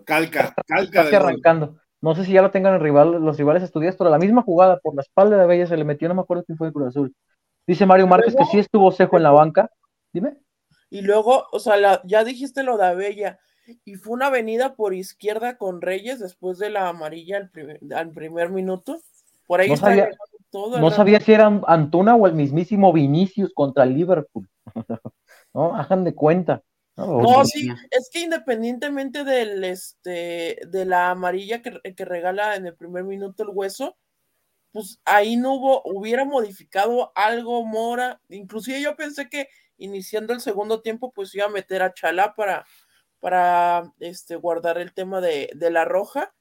Speaker 2: Calca, calca.
Speaker 1: arrancando. No sé si ya lo tengan el rival, los rivales estudiados, pero la misma jugada por la espalda de Bella se le metió, no me acuerdo quién fue el Cruz Azul. Dice Mario Márquez que sí estuvo cejo en la banca. Dime.
Speaker 4: Y luego, o sea, ya dijiste lo de Abella, y fue una avenida por izquierda con Reyes después de la amarilla al primer, minuto. Por ahí
Speaker 1: no sabía, no sabía si era Antuna o el mismísimo Vinicius contra el Liverpool. no, hagan de cuenta.
Speaker 4: No, sí, es que independientemente del este de la amarilla que, que regala en el primer minuto el hueso, pues ahí no hubo, hubiera modificado algo Mora, inclusive yo pensé que iniciando el segundo tiempo, pues iba a meter a Chalá para, para este, guardar el tema de, la roja,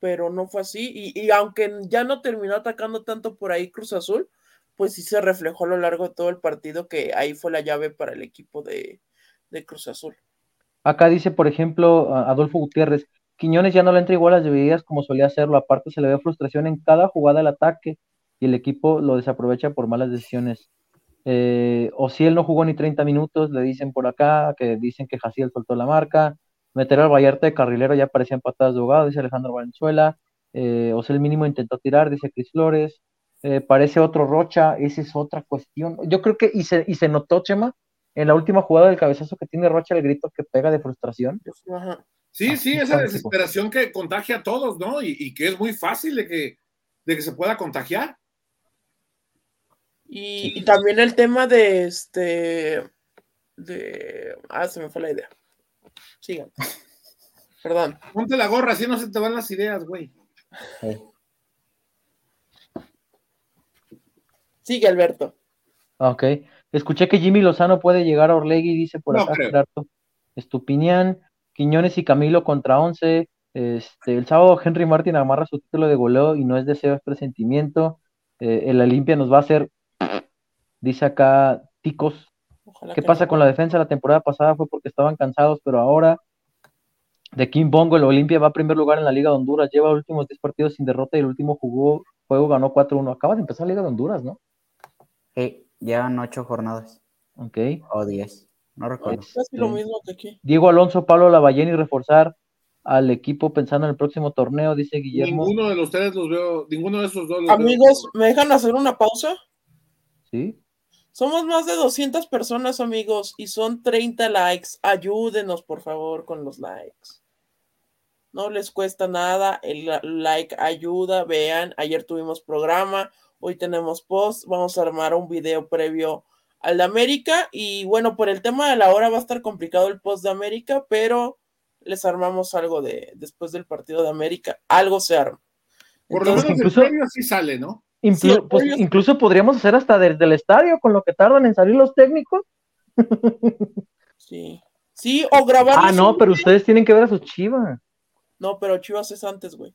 Speaker 4: pero no fue así. Y, aunque ya no terminó atacando tanto por ahí Cruz Azul, pues sí se reflejó a lo largo de todo el partido que ahí fue la llave para el equipo de, de Cruz Azul.
Speaker 1: Acá dice, por ejemplo, Adolfo Gutiérrez, Quiñones ya no le entra igual las debilidades como solía hacerlo, aparte se le ve frustración en cada jugada del ataque y el equipo lo desaprovecha por malas decisiones. Eh, o si él no jugó ni 30 minutos, le dicen por acá, que dicen que Jaciel soltó la marca. Meter al Vallarta de carrilero ya parecían patadas de ahogado, dice Alejandro Valenzuela. Eh, o sea, el mínimo intentó tirar, dice Cris Flores. Eh, parece otro Rocha, esa es otra cuestión. Yo creo que, y se, y se notó, Chema, en la última jugada del cabezazo que tiene Rocha, el grito que pega de frustración.
Speaker 2: Sí, sí, esa desesperación que contagia a todos, ¿no? Y, que es muy fácil de que, de que se pueda contagiar.
Speaker 4: Y, también el tema de este. De. Ah, se me fue la idea. Sigan. Perdón.
Speaker 2: Ponte la gorra, así no se te van las ideas, güey.
Speaker 4: Sigue, Alberto.
Speaker 1: Ok. Escuché que Jimmy Lozano puede llegar a Orlegui, dice por acá Gerardo Estupinián. Quiñones y Camilo contra once. Este, el sábado Henry Martin amarra su título de goleo y no es deseo, es presentimiento. Eh, el Olimpia nos va a hacer, dice acá Ticos. ¿Qué pasa con la defensa? La temporada pasada fue porque estaban cansados, pero ahora de Kim Bongo, el Olimpia va a primer lugar en la Liga de Honduras, lleva los últimos 10 partidos sin derrota y el último jugó, juego ganó 4-1. Acaba de empezar la Liga de Honduras, ¿no?
Speaker 3: Sí, llevan 8 jornadas.
Speaker 1: Ok.
Speaker 3: O 10, no recuerdo.
Speaker 4: casi lo mismo que aquí.
Speaker 1: Diego Alonso, Pablo Lavallén y reforzar al equipo pensando en el próximo torneo, dice Guillermo.
Speaker 2: Ninguno de los tres los veo, ninguno de esos dos los
Speaker 4: Amigos, ¿me dejan hacer una pausa?
Speaker 1: Sí.
Speaker 4: Somos más de 200 personas, amigos, y son 30 likes. Ayúdenos, por favor, con los likes no les cuesta nada, el like ayuda, vean, ayer tuvimos programa, hoy tenemos post, vamos a armar un video previo al de América y bueno, por el tema de la hora va a estar complicado el post de América, pero les armamos algo de después del partido de América, algo se arma.
Speaker 2: Por lo menos incluso, el previo sí sale, ¿no?
Speaker 1: Pues, incluso podríamos hacer hasta desde el estadio con lo que tardan en salir los técnicos.
Speaker 4: Sí. Sí, o grabar.
Speaker 1: Ah, no, pero ustedes tienen que ver a sus chivas.
Speaker 4: No, pero Chivas es antes, güey.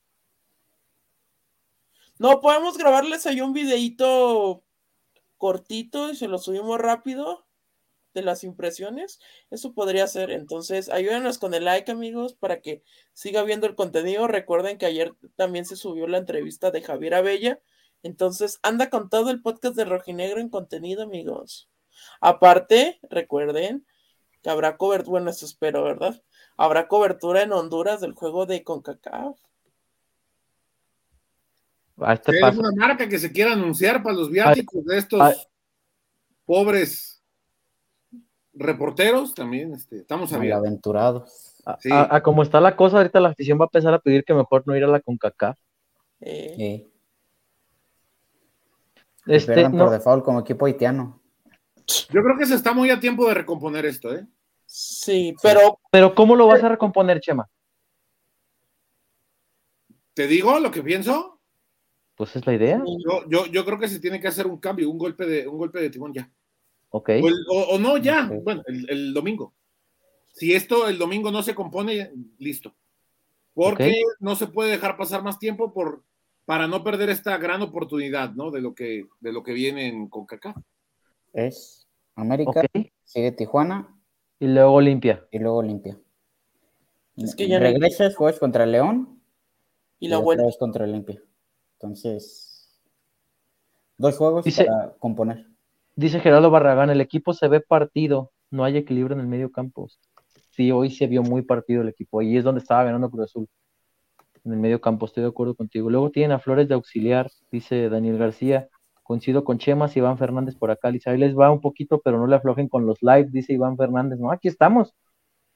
Speaker 4: No, podemos grabarles ahí un videito cortito y se lo subimos rápido de las impresiones. Eso podría ser. Entonces, ayúdenos con el like, amigos, para que siga viendo el contenido. Recuerden que ayer también se subió la entrevista de Javier Abella. Entonces, anda con todo el podcast de Rojinegro en contenido, amigos. Aparte, recuerden que habrá cobertura, bueno, eso espero, ¿verdad? ¿Habrá cobertura en Honduras del juego de CONCACAF?
Speaker 2: Este es una marca que se quiera anunciar para los viáticos de estos pobres reporteros también este, estamos
Speaker 3: aventurados.
Speaker 1: A, como está la cosa, ahorita la afición va a empezar a pedir que mejor no ir a la CONCACAF. Eh.
Speaker 3: Este, por default como equipo haitiano.
Speaker 2: Yo creo que se está muy a tiempo de recomponer esto, ¿eh?
Speaker 4: Sí, pero.
Speaker 1: Pero, ¿cómo lo vas a recomponer, Chema?
Speaker 2: ¿Te digo lo que pienso?
Speaker 1: Pues es la idea.
Speaker 2: Yo, yo, creo que se tiene que hacer un cambio, un golpe de, un golpe de timón ya.
Speaker 1: Ok.
Speaker 2: O, no ya, bueno, el, domingo. Si esto el domingo no se compone, listo. Porque no se puede dejar pasar más tiempo por, para no perder esta gran oportunidad, ¿no? De lo que, de lo que viene en CONCACAF.
Speaker 3: Es América, sigue Tijuana,
Speaker 1: y luego limpia.
Speaker 3: Y luego limpia. Es que ya regresas, juegas contra León.
Speaker 4: Y la vuelta.
Speaker 3: contra el Limpia. Entonces, dos juegos para componer.
Speaker 1: Dice Gerardo Barragán, el equipo se ve partido, no hay equilibrio en el medio campo. Sí, hoy se vio muy partido el equipo, y es donde estaba ganando Cruz Azul. En el medio campo, estoy de acuerdo contigo. Luego tienen a Flores de auxiliar, dice Daniel García. Coincido con Chemas, Iván Fernández por acá. Dice, ahí les va un poquito, pero no le aflojen con los live, dice Iván Fernández. No, aquí estamos.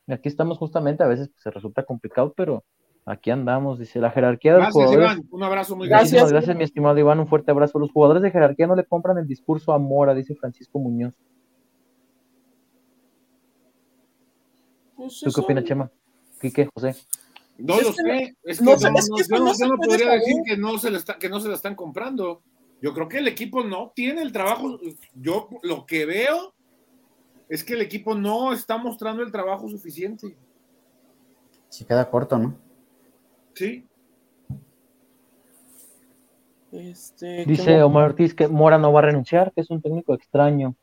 Speaker 1: Aquí estamos justamente, a veces pues, se resulta complicado, pero aquí andamos, dice la jerarquía de los
Speaker 2: gracias, Iván. Un abrazo muy
Speaker 1: grande. Gracias. gracias, mi estimado Iván, un fuerte abrazo. Los jugadores de jerarquía no le compran el discurso a Mora, dice Francisco Muñoz. Pues ¿Tú qué opinas, Chema? Quique, José.
Speaker 2: No lo sé, es que no, yo, no, podría decir que no, se que no se la están comprando. Yo creo que el equipo no tiene el trabajo. Yo lo que veo es que el equipo no está mostrando el trabajo suficiente.
Speaker 3: Se queda corto, ¿no?
Speaker 2: Sí.
Speaker 1: Este, Dice Omar Ortiz que Mora no va a renunciar, que es un técnico extraño.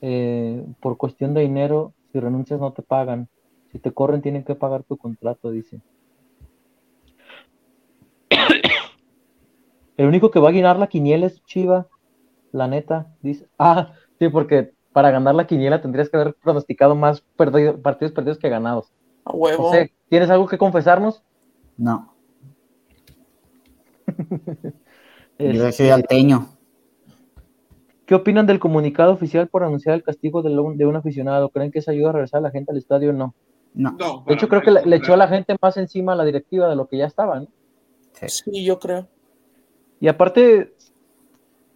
Speaker 1: Eh, por cuestión de dinero, si renuncias no te pagan. Si te corren, tienen que pagar tu contrato, dice. El único que va a ganar la quiniela es Chiva, la neta. Dice, ah, sí, porque para ganar la quiniela tendrías que haber pronosticado más partidos perdidos que ganados.
Speaker 4: A huevo.
Speaker 1: ¿tienes algo que confesarnos?
Speaker 3: No. Yo
Speaker 1: Este,
Speaker 3: soy alteño.
Speaker 1: ¿Qué opinan del comunicado oficial por anunciar el castigo de, lo- de un aficionado? ¿Creen que eso ayuda a regresar a la gente al estadio o no?
Speaker 3: No.
Speaker 2: No,
Speaker 1: De hecho, creo que le, le echó a la gente más encima a la directiva de lo que ya estaba, ¿no?
Speaker 3: Sí.
Speaker 4: Sí, yo creo.
Speaker 1: Y aparte,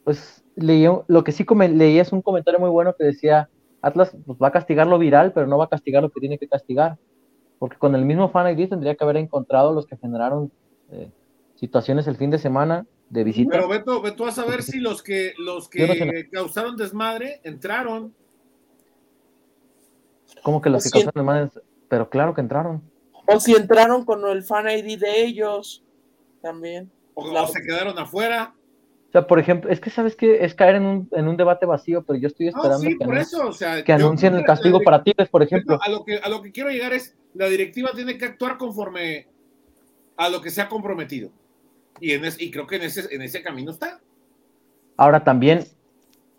Speaker 1: pues leí, lo que sí leí es un comentario muy bueno que decía, Atlas pues, va a castigar lo viral, pero no va a castigar lo que tiene que castigar. Porque con el mismo Fan ID tendría que haber encontrado los que generaron eh, situaciones el fin de semana de visita.
Speaker 2: Pero Beto, Beto, a ver si los que los
Speaker 1: Yo no sé
Speaker 2: que causaron desmadre entraron.
Speaker 1: Como que los que
Speaker 4: Sí.
Speaker 1: causaron más, pero claro que entraron.
Speaker 4: O si entraron con el fan ID de ellos también.
Speaker 2: O, se quedaron afuera.
Speaker 1: O sea, por ejemplo, es que sabes que es caer en un, en un debate vacío, pero yo estoy
Speaker 2: No,
Speaker 1: esperando
Speaker 2: sí,
Speaker 1: que,
Speaker 2: por
Speaker 1: anun-
Speaker 2: eso. O sea,
Speaker 1: que anuncien el
Speaker 2: la
Speaker 1: castigo para Tigres, por ejemplo.
Speaker 2: A lo, que, a lo que quiero llegar es, la directiva tiene que actuar conforme a lo que se ha comprometido. Y, en es- y creo que en ese, en ese camino está.
Speaker 1: Ahora también,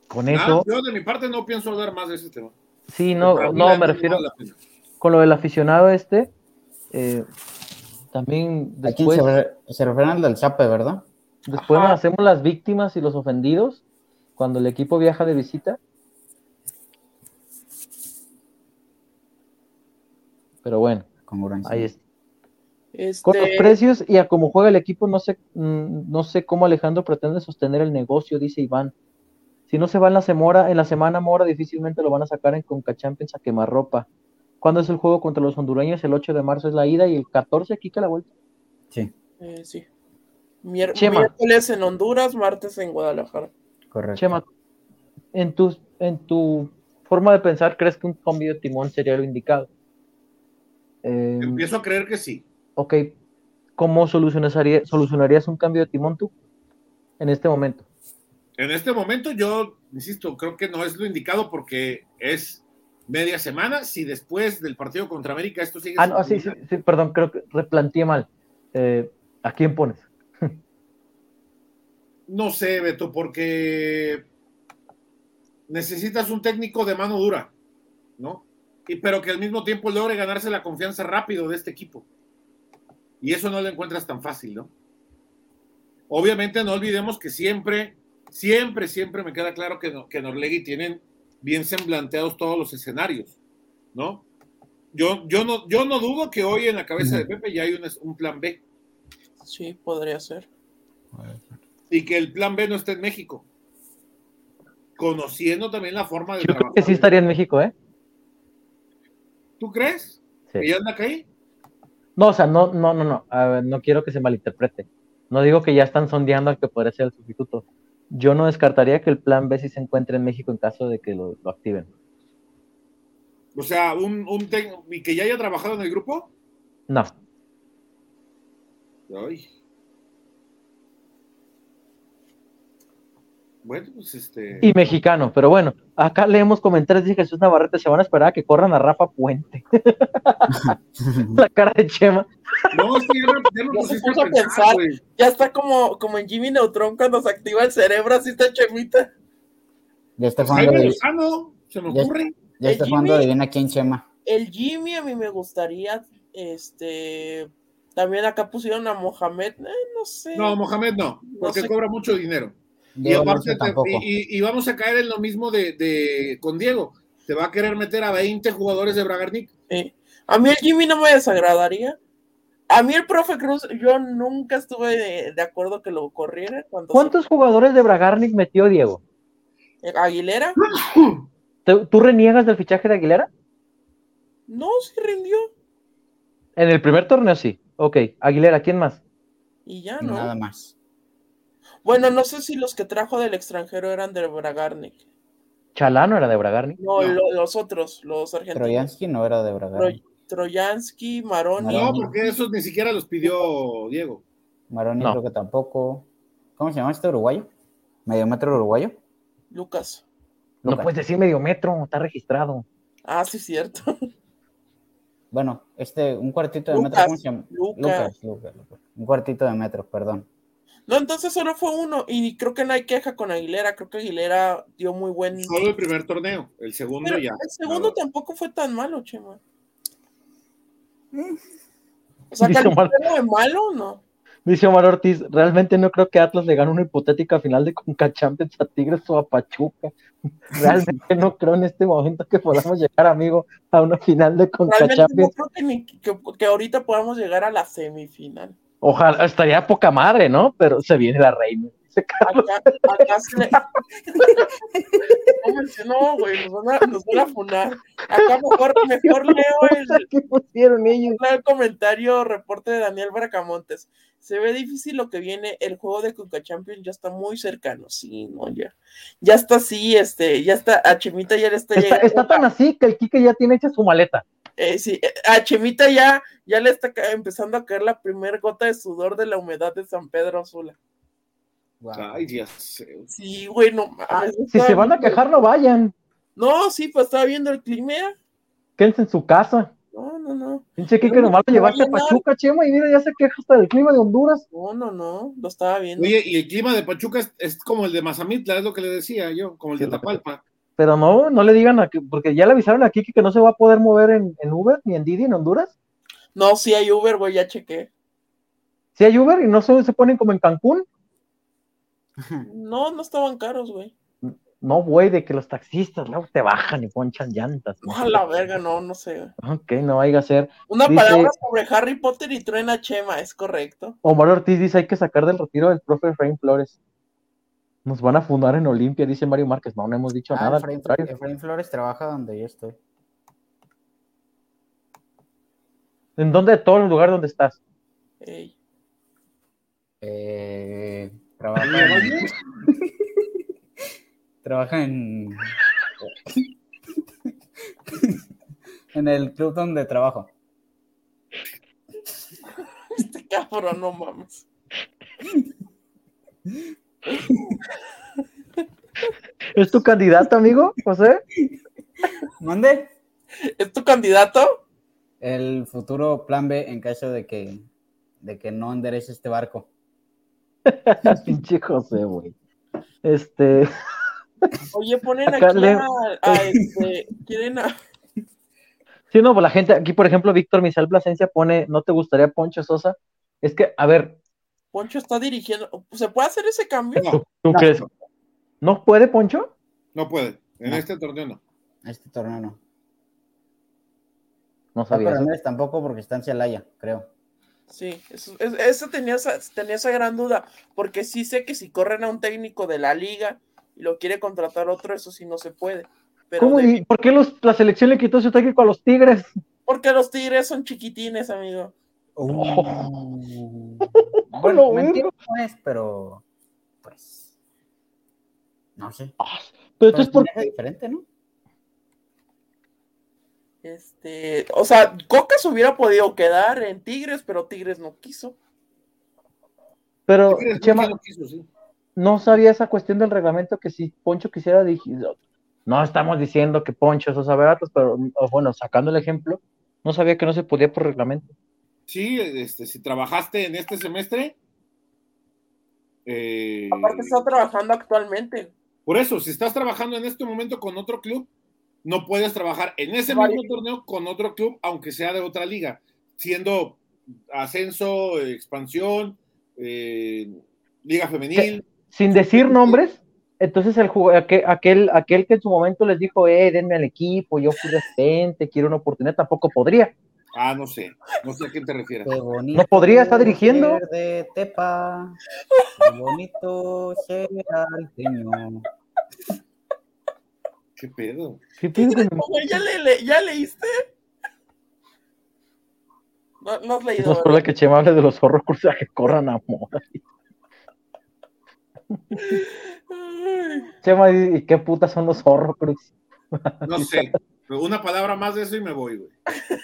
Speaker 1: con
Speaker 2: Ah,
Speaker 1: eso,
Speaker 2: yo de mi parte no pienso hablar más de ese tema.
Speaker 1: sí, no, no, me refiero con lo del aficionado este, eh, también
Speaker 3: Aquí
Speaker 1: después,
Speaker 3: se, re- se refieren al del Chape, ¿verdad?
Speaker 1: después
Speaker 4: Ajá.
Speaker 1: nos hacemos las víctimas y los ofendidos cuando el equipo viaja de visita. Pero bueno,
Speaker 3: Congruencia.
Speaker 1: ahí está.
Speaker 4: Este,
Speaker 1: Con los precios y a cómo juega el equipo, no sé, mm, no sé cómo Alejandro pretende sostener el negocio, dice Iván. Si no se va en la, semora, en la semana Mora, difícilmente lo van a sacar en Conca Champions a quemarropa. ¿Cuándo es el juego contra los hondureños? El 8 de marzo es la ida y el 14 aquí que la vuelta.
Speaker 3: Sí,
Speaker 4: eh, sí. Mier-
Speaker 1: Chema.
Speaker 4: miércoles en Honduras, martes en Guadalajara.
Speaker 3: correcto.
Speaker 1: Chema, en tu, en tu forma de pensar, ¿crees que un cambio de timón sería lo indicado? Eh,
Speaker 2: Empiezo a creer que sí.
Speaker 1: ok, ¿cómo solucionaría, solucionarías un cambio de timón tú en este momento?
Speaker 2: En este momento yo, insisto, creo que no es lo indicado porque es media semana. Si después del partido contra América esto sigue...
Speaker 1: Ah, no, sí, sí, sí, perdón, creo que replanteé mal. Eh, ¿A quién pones?
Speaker 2: No sé, Beto, porque necesitas un técnico de mano dura, ¿no? Y, pero que al mismo tiempo logre ganarse la confianza rápido de este equipo. Y eso no lo encuentras tan fácil, ¿no? Obviamente no olvidemos que siempre, siempre, siempre me queda claro que, no, que en Orlegui tienen bien semblanteados todos los escenarios, ¿no? Yo, yo, no, yo no dudo que hoy en la cabeza de Pepe ya hay un, un plan B
Speaker 4: Sí, podría ser.
Speaker 2: y que el plan B no esté en México. Conociendo también la forma de
Speaker 1: Yo creo
Speaker 2: trabajar.
Speaker 1: que sí estaría en México, ¿eh?
Speaker 2: ¿Tú crees?
Speaker 1: Sí.
Speaker 2: ¿Que ya anda acá ahí?
Speaker 1: No, o sea, no, no, no, no, a ver, no quiero que se malinterprete. No digo que ya están sondeando al que podría ser el sustituto. Yo no descartaría que el plan B sí se encuentre en México en caso de que lo, lo activen.
Speaker 2: O sea, un, un y que ya haya trabajado en el grupo.
Speaker 1: No,
Speaker 2: Ay. Bueno, pues este.
Speaker 1: y mexicano, pero bueno, acá leemos comentarios, dice Jesús Navarrete, se van a esperar a que corran a Rafa Puente. La cara de Chema.
Speaker 2: No, es que ya, no- ya no
Speaker 4: Ya se
Speaker 2: pusiste
Speaker 4: puso a pensar.
Speaker 2: güey.
Speaker 4: Ya está como, como en Jimmy Neutron cuando se activa el cerebro, así está Chemita.
Speaker 3: Ya está
Speaker 2: Pues
Speaker 3: jugando, de,
Speaker 2: Lozano, se me
Speaker 3: Ya-
Speaker 2: ocurre.
Speaker 3: ya está
Speaker 4: el
Speaker 3: jugando
Speaker 4: Jimmy-
Speaker 3: adivina quién Chema.
Speaker 4: El Jimmy a mí me gustaría, este, también acá pusieron a Mohamed, eh, no sé.
Speaker 2: No, Mohamed no, porque
Speaker 4: sé.
Speaker 2: cobra mucho dinero. Y aparte, te- y, vamos a caer en lo mismo de, de- con Diego. Te va a querer meter a 20 jugadores de Bragarnik.
Speaker 4: Sí. A mí el Jimmy no me desagradaría. A mí el profe Cruz, yo nunca estuve de, de acuerdo que lo corriera. Cuando
Speaker 1: ¿Cuántos jugadores de Bragarnik metió Diego?
Speaker 4: se- Aguilera,
Speaker 1: ¿Tú, tú reniegas del fichaje de Aguilera?
Speaker 4: no, sí rindió.
Speaker 1: En el primer torneo sí. Ok, Aguilera, ¿quién más?
Speaker 4: Y ya, ¿no?
Speaker 3: Nada más.
Speaker 4: Bueno, no sé si los que trajo del extranjero eran de Bragarnik.
Speaker 1: Chalano era de Bragarnik.
Speaker 4: No,
Speaker 2: No.
Speaker 4: lo- los otros, los argentinos.
Speaker 3: Troyansky no era de Braga.
Speaker 4: Troy- Troyansky, Maroni.
Speaker 2: No, porque esos ni siquiera los pidió Diego.
Speaker 3: Maroni
Speaker 1: No.
Speaker 3: creo que tampoco. ¿Cómo se llama este uruguayo? ¿Medio metro uruguayo?
Speaker 4: Lucas.
Speaker 1: No
Speaker 3: Lucas.
Speaker 1: puedes decir medio metro, está registrado.
Speaker 4: Ah, sí, cierto.
Speaker 3: Bueno, este, un cuartito de
Speaker 4: Lucas,
Speaker 3: metro, ¿cómo se llama?
Speaker 4: Lucas.
Speaker 3: Lucas, Lucas, Lucas. Un cuartito de metro, perdón.
Speaker 4: No, entonces solo fue uno. Y creo que no hay queja con Aguilera. Creo que Aguilera dio muy buen.
Speaker 2: Solo el primer torneo. El segundo
Speaker 4: Pero
Speaker 2: ya.
Speaker 4: el segundo
Speaker 2: No.
Speaker 4: tampoco fue tan malo, Chema. O sea,
Speaker 1: mal.
Speaker 4: calificarlo de malo, no.
Speaker 1: Dice Omar Ortiz, realmente no creo que Atlas le gane una hipotética final de Conca Champions a Tigres o a Pachuca. Realmente no creo en este momento que podamos llegar, amigo, a una final de Conca
Speaker 4: Realmente no creo que, ni- que- que ahorita podamos llegar a la semifinal.
Speaker 1: Ojalá, estaría poca madre, ¿no? Pero se viene la reina. Dice Carlos.
Speaker 4: Acá, acá se le... No, güey, nos van a, nos van a funar. Acá mejor, mejor leo el,
Speaker 1: ¿Qué pusieron ellos?
Speaker 4: leo el comentario, reporte de Daniel Bracamontes. Se ve difícil lo que viene, el juego de Conca Champions ya está muy cercano. Sí, no, ya. Ya está así, este, ya está, a Chemita ya le está,
Speaker 1: Está,
Speaker 4: llegando.
Speaker 1: está tan así que el Quique ya tiene hecha su maleta.
Speaker 4: Eh, sí, eh, a Chemita ya, ya le está empezando a caer la primera gota de sudor de la humedad de San Pedro Sula.
Speaker 3: Wow.
Speaker 2: Ay, ya sé.
Speaker 4: Sí, güey, no mames.
Speaker 1: Si se van a quejar, no vayan.
Speaker 4: No, sí, pues estaba viendo el clima.
Speaker 1: Quédense en su casa.
Speaker 4: No, no, no.
Speaker 1: Pinche Quique
Speaker 4: No,
Speaker 1: nomás lo llevaste a. Pachuca, Chema, y mira, ya se queja hasta del clima de Honduras.
Speaker 4: No, no, no. Lo estaba viendo.
Speaker 2: Oye, y el clima de Pachuca es, es como el de Mazamitla, es lo que le decía yo, como el de Tapalpa.
Speaker 1: Pero no, no le digan a que, porque ya le avisaron a Kike que no se va a poder mover en, en Uber ni en Didi en Honduras.
Speaker 4: No, sí hay Uber, güey, ya chequé.
Speaker 1: Si hay Uber y no se, se ponen como en Cancún.
Speaker 4: No, no estaban caros, güey.
Speaker 1: No, güey, de que los taxistas luego te bajan y ponchan llantas.
Speaker 4: No, a la verga, no, no sé.
Speaker 1: Ok, no vaya a ser.
Speaker 4: Una
Speaker 1: Dice-
Speaker 4: palabra sobre Harry Potter y truena Chema, es correcto.
Speaker 1: Omar Ortiz dice hay que sacar del retiro del profe Efraín Flores. Nos van a fundar en Olimpia, dice Mario Márquez. No, no hemos dicho
Speaker 3: Ah,
Speaker 1: nada. al
Speaker 3: Efraín. Efraín Flores trabaja donde yo estoy.
Speaker 1: ¿En dónde? De todos los lugares donde estás.
Speaker 4: Ey.
Speaker 3: Eh, trabaja en... trabaja en... en el club donde trabajo.
Speaker 4: Este cabrón, no mames.
Speaker 1: ¿Es tu candidato, amigo, José?
Speaker 3: ¿Mande?
Speaker 4: ¿Es tu candidato?
Speaker 3: El futuro plan B en caso de que, de que no enderece este barco.
Speaker 1: Pinche José, güey. Este,
Speaker 4: Oye, ponen
Speaker 1: Acá
Speaker 4: aquí
Speaker 1: le-
Speaker 4: a, a este, quieren a,
Speaker 1: sí, no, pues la gente, aquí por ejemplo, Víctor Misal Plasencia pone, ¿no te gustaría Poncho Sosa? Es que, a ver,
Speaker 4: Poncho está dirigiendo. ¿Se puede hacer ese cambio?
Speaker 2: No,
Speaker 1: ¿tú, tú
Speaker 3: No.
Speaker 1: crees? ¿No puede Poncho?
Speaker 2: no puede. En
Speaker 3: No.
Speaker 2: este torneo no.
Speaker 3: Este torneo no.
Speaker 1: No sabía.
Speaker 3: tampoco porque está en Celaya, creo.
Speaker 4: Sí, eso, es- eso tenía, esa, tenía esa gran duda, porque sí sé que si corren a un técnico de la liga y lo quiere contratar otro, eso sí no se puede. Pero
Speaker 1: ¿Cómo?
Speaker 4: de-
Speaker 1: ¿Y por qué los, la selección le quitó su técnico a los Tigres?
Speaker 4: porque los tigres son chiquitines, amigo.
Speaker 1: Oh.
Speaker 3: Bueno,
Speaker 1: Lo
Speaker 3: mentira no es, pero pues no sé.
Speaker 1: Pero entonces, ¿por
Speaker 3: es diferente, ¿no?
Speaker 4: Este, o sea, Coca se hubiera podido quedar en Tigres, pero Tigres no quiso.
Speaker 1: Pero,
Speaker 2: Tigres
Speaker 1: Chema,
Speaker 2: lo quiso, sí.
Speaker 1: no sabía esa cuestión del reglamento que si Poncho quisiera dirigir. No estamos diciendo que Poncho Sosa Baratos, pero bueno, sacando el ejemplo, no sabía que no se podía por reglamento.
Speaker 2: Sí, este, si trabajaste en este semestre, eh,
Speaker 4: Aparte está trabajando actualmente.
Speaker 2: por eso, si estás trabajando en este momento con otro club, no puedes trabajar en ese
Speaker 4: Vale.
Speaker 2: mismo torneo con otro club, aunque sea de otra liga, siendo ascenso, expansión, eh, liga femenil.
Speaker 1: Sin decir nombres, entonces el aquel, aquel, aquel que en su momento les dijo, eh, denme al equipo, yo fui resistente, quiero una oportunidad, tampoco podría.
Speaker 2: Ah, no sé, no sé a quién te refieres.
Speaker 3: Qué bonito.
Speaker 1: ¿No podría estar dirigiendo?
Speaker 3: De Tepa. Qué bonito alteño.
Speaker 2: ¿Qué pedo?
Speaker 1: ¿Qué pedo
Speaker 4: Oye, ¿Ya, le, le- ¿Ya leíste? No, no has leído.
Speaker 1: No es por la que Chema hable de los zorros cruzados que corran a moda. Chema, ¿y qué putas son los zorros cruz?
Speaker 2: No sé. Pero Una palabra más de eso y me voy, güey.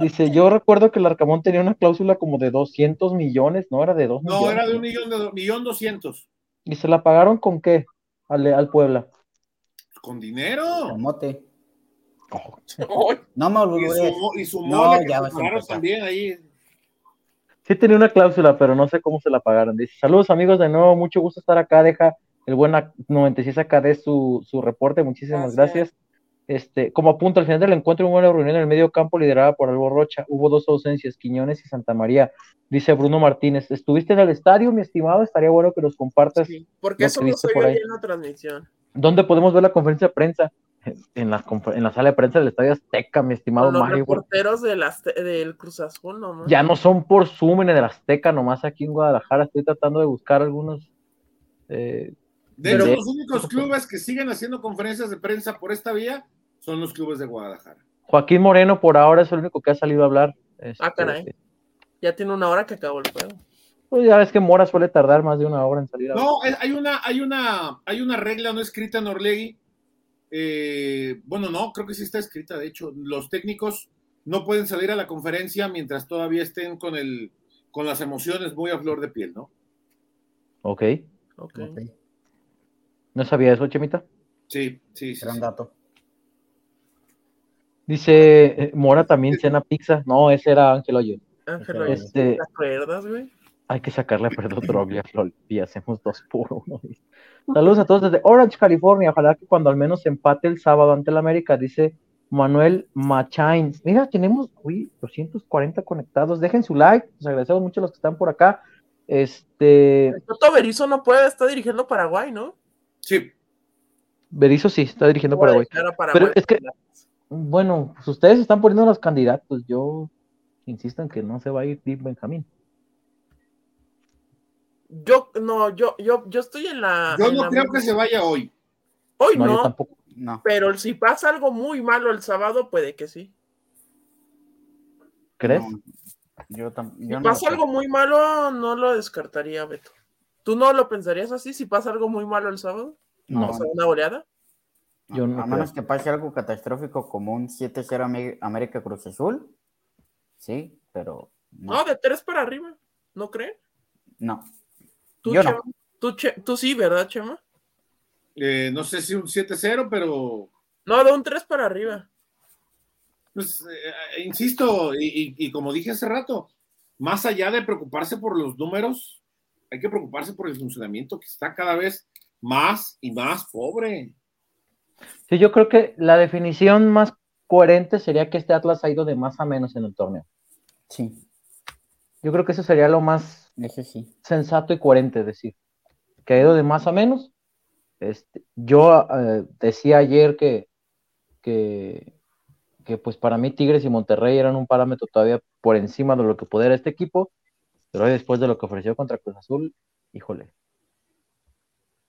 Speaker 1: Dice, yo recuerdo que el Arcamón tenía una cláusula como de 200 millones, ¿no? Era de 2 millones.
Speaker 2: No, era de un millón de millón doscientos.
Speaker 1: ¿Y se la pagaron con qué? Al, al Puebla.
Speaker 2: Con dinero.
Speaker 3: Camote.
Speaker 4: ay,
Speaker 3: No me
Speaker 2: Y mo- y su
Speaker 3: No,
Speaker 2: que
Speaker 3: ya
Speaker 2: se también ahí.
Speaker 1: Sí tenía una cláusula, pero no sé cómo se la pagaron. Dice, saludos amigos de nuevo, mucho gusto estar acá. Deja el buen 96 acá de su, su reporte, muchísimas
Speaker 4: Gracias.
Speaker 1: gracias. Este, como apunta al final del encuentro, hubo una reunión en el medio campo liderada por Albo Rocha. Hubo dos ausencias, Quiñones y Santa María. Dice Bruno Martínez, ¿estuviste en el estadio, mi estimado? Estaría bueno que nos compartas.
Speaker 4: Sí, porque eso no se
Speaker 1: ahí.
Speaker 4: en la transmisión.
Speaker 1: ¿Dónde podemos ver la conferencia de prensa? En la, confer- en la sala de prensa del Estadio Azteca, mi estimado
Speaker 4: Con los
Speaker 1: Mario.
Speaker 4: reporteros del, del Cruz Azul, ¿no?
Speaker 1: Ya no son por Zoom en el Azteca, nomás aquí en Guadalajara. Estoy tratando de buscar algunos. eh,
Speaker 2: De los únicos clubes que siguen haciendo conferencias de prensa por esta vía son los clubes de Guadalajara.
Speaker 1: Joaquín Moreno, por ahora, es el único que ha salido a hablar. Este,
Speaker 4: Ah, caray. Ya tiene una hora que acabó el juego.
Speaker 1: Pues ya ves que Mora suele tardar más de una hora en salir a
Speaker 2: No, hay una, hay una, hay una regla no escrita en Orlegui. eh, bueno, no, creo que sí está escrita. De hecho, los técnicos no pueden salir a la conferencia mientras todavía estén con el, con las emociones muy a flor de piel, ¿no?
Speaker 1: Ok.
Speaker 4: Ok.
Speaker 3: Ok,
Speaker 1: ¿No sabía eso, Chemita?
Speaker 2: Sí, sí, sí.
Speaker 3: Gran
Speaker 2: sí.
Speaker 3: dato.
Speaker 1: Dice eh, Mora también cena pizza. No, ese era Ángel Hoyo.
Speaker 4: Ángel,
Speaker 1: Este,
Speaker 4: ¿te acuerdas, güey?
Speaker 1: hay que sacarle a Perdo Droglia, Flor, y hacemos dos por uno. Saludos a todos desde Orange, California. Ojalá que cuando al menos empate el sábado ante el América, dice Manuel Machain. Mira, tenemos uy, 240 conectados. Dejen su like. Les agradecemos mucho a los que están por acá. Este,
Speaker 4: El Toto Berizzo no puede, está dirigiendo Paraguay, ¿no?
Speaker 2: Sí,
Speaker 1: Berizzo sí, está dirigiendo Paraguay. Pero es que- Bueno, pues ustedes están poniendo los candidatos. Yo insisto en que no se va a ir Dick Benjamín.
Speaker 4: Yo, no, yo, yo, yo estoy en la.
Speaker 2: yo
Speaker 4: en
Speaker 2: no
Speaker 4: la-
Speaker 2: creo que se vaya hoy.
Speaker 4: Hoy
Speaker 1: No,
Speaker 4: no,
Speaker 1: yo tampoco.
Speaker 3: No,
Speaker 4: pero si pasa algo muy malo el sábado, puede que sí.
Speaker 1: ¿Crees?
Speaker 3: no. Yo, tam-
Speaker 4: Si
Speaker 3: no
Speaker 4: pasa algo muy malo, no lo descartaría, Beto. ¿Tú no lo pensarías así si pasa algo muy malo el sábado?
Speaker 1: No.
Speaker 4: O sea, una goleada.
Speaker 1: Yo no
Speaker 3: a menos que pase algo catastrófico como un 7-0 Amé- América Cruz Azul. Sí, pero
Speaker 4: No,
Speaker 3: no.
Speaker 4: de tres para arriba. ¿No creen?
Speaker 3: No.
Speaker 4: ¿Tú,
Speaker 3: Yo no.
Speaker 4: Chema? ¿Tú, Che- tú sí, ¿verdad, Chema?
Speaker 2: Eh, no sé si un 7-0, pero
Speaker 4: No, de un tres para arriba.
Speaker 2: pues, eh, insisto, y, y- y como dije hace rato, más allá de preocuparse por los números, hay que preocuparse por el funcionamiento que está cada vez más y más pobre.
Speaker 1: Sí, yo creo que la definición más coherente sería que este Atlas ha ido de más a menos en el torneo.
Speaker 3: Sí,
Speaker 1: Yo creo que eso sería lo más
Speaker 3: ese sí.
Speaker 1: sensato y coherente decir. Que ha ido de más a menos. Este, yo eh, decía ayer que, que, que, pues para mí Tigres y Monterrey eran un parámetro todavía por encima de lo que pudiera este equipo, pero después de lo que ofreció contra Cruz Azul, híjole.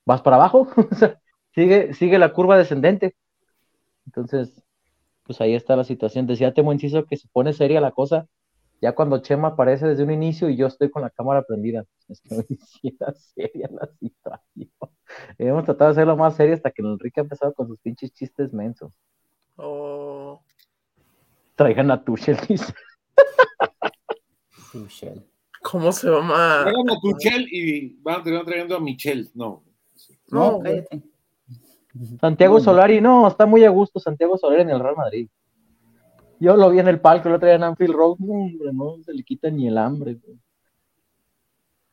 Speaker 1: ¿Vas para abajo? Sigue, sigue la curva descendente. Entonces, pues ahí está la situación. Decía Temo Enciso que se pone seria la cosa ya cuando Chema aparece desde un inicio y yo estoy con la cámara prendida. Es que era seria la situación. Hemos tratado de hacerlo más serio hasta que Enrique ha empezado con sus pinches chistes mensos.
Speaker 4: O
Speaker 1: Traigan a Tuchel, dice.
Speaker 3: Tuchel.
Speaker 4: ¿Cómo se llama?
Speaker 2: Traigan a Tuchel y van a terminar trayendo a Michel. No.
Speaker 4: No,
Speaker 3: No, cállate.
Speaker 1: Santiago Solari, no, está muy a gusto Santiago Solari en el Real Madrid. Yo lo vi en el palco, lo traía en Anfield Road, no, hombre, no se le quita ni el hambre. güey.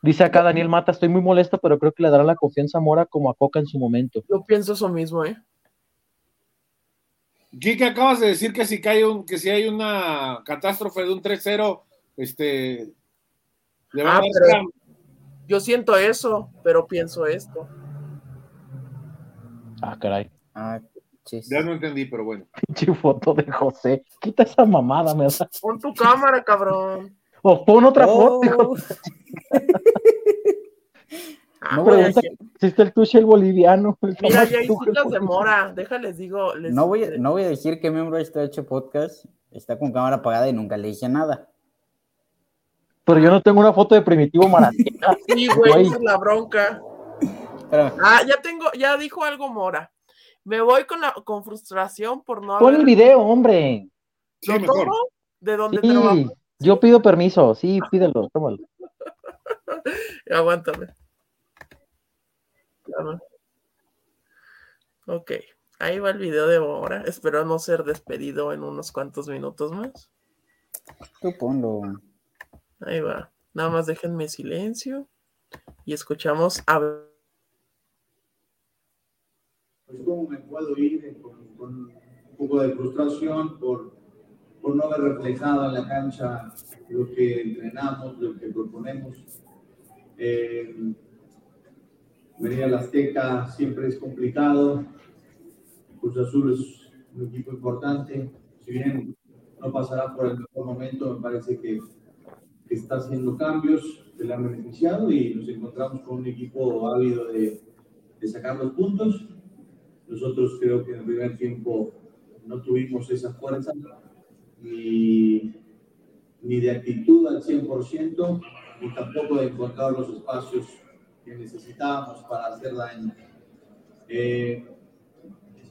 Speaker 1: Dice acá Daniel Mata, estoy muy molesto, pero creo que le dará la confianza a Mora como a Coca en su momento.
Speaker 4: Yo pienso eso mismo, ¿eh?
Speaker 2: Kike, acabas de decir que si cae un, que si hay una catástrofe de un 3-0, este le
Speaker 4: Ah, pero-. Yo siento eso, pero pienso esto.
Speaker 1: Ah, caray.
Speaker 3: Ah, chis.
Speaker 2: Ya no entendí, pero bueno.
Speaker 1: Pinche foto de José. Quita esa mamada, me da.
Speaker 4: Pon tu cámara, cabrón.
Speaker 1: O pon otra
Speaker 3: Oh,
Speaker 1: foto, hijo.
Speaker 4: Ah,
Speaker 3: No
Speaker 1: Pregunta que existe el Tuchel boliviano. el
Speaker 4: Mira, ya hay citas de mora. Déjales, digo. Les,
Speaker 3: no, voy a, no voy a decir qué miembro de este hecho podcast está con cámara apagada y nunca le dije nada.
Speaker 1: Pero yo no tengo una foto de Primitivo Maratea.
Speaker 4: Sí, Güey. esa es la bronca.
Speaker 3: Espérame.
Speaker 4: Ah, ya tengo, ya dijo algo Mora. Me voy con, la, con frustración por no
Speaker 1: Pon el video, hombre.
Speaker 2: Sí,
Speaker 4: ¿Lo
Speaker 2: mejor.
Speaker 4: tomo? ¿De dónde
Speaker 1: Sí,
Speaker 4: trabajo?
Speaker 1: yo pido permiso. Sí, pídelo, tómalo.
Speaker 4: Aguántame. Ok, ahí va el video de Mora. Espero no ser despedido en unos cuantos minutos más.
Speaker 3: Tú ponlo.
Speaker 4: Ahí va. Nada más déjenme silencio y escuchamos a
Speaker 5: pues cómo me puedo ir con, con un poco de frustración por, por no haber reflejado en la cancha lo que entrenamos, lo que proponemos. Eh, venir al Azteca siempre es complicado. Cruz Azul es un equipo importante. Si bien no pasará por el mejor momento, me parece que, que está haciendo cambios que le han beneficiado y nos encontramos con un equipo ávido de, de sacar los puntos. Nosotros creo que en el primer tiempo no tuvimos esa fuerza ni, ni de actitud al 100%, ni tampoco de encontrar los espacios que necesitábamos para hacer daño. Eh,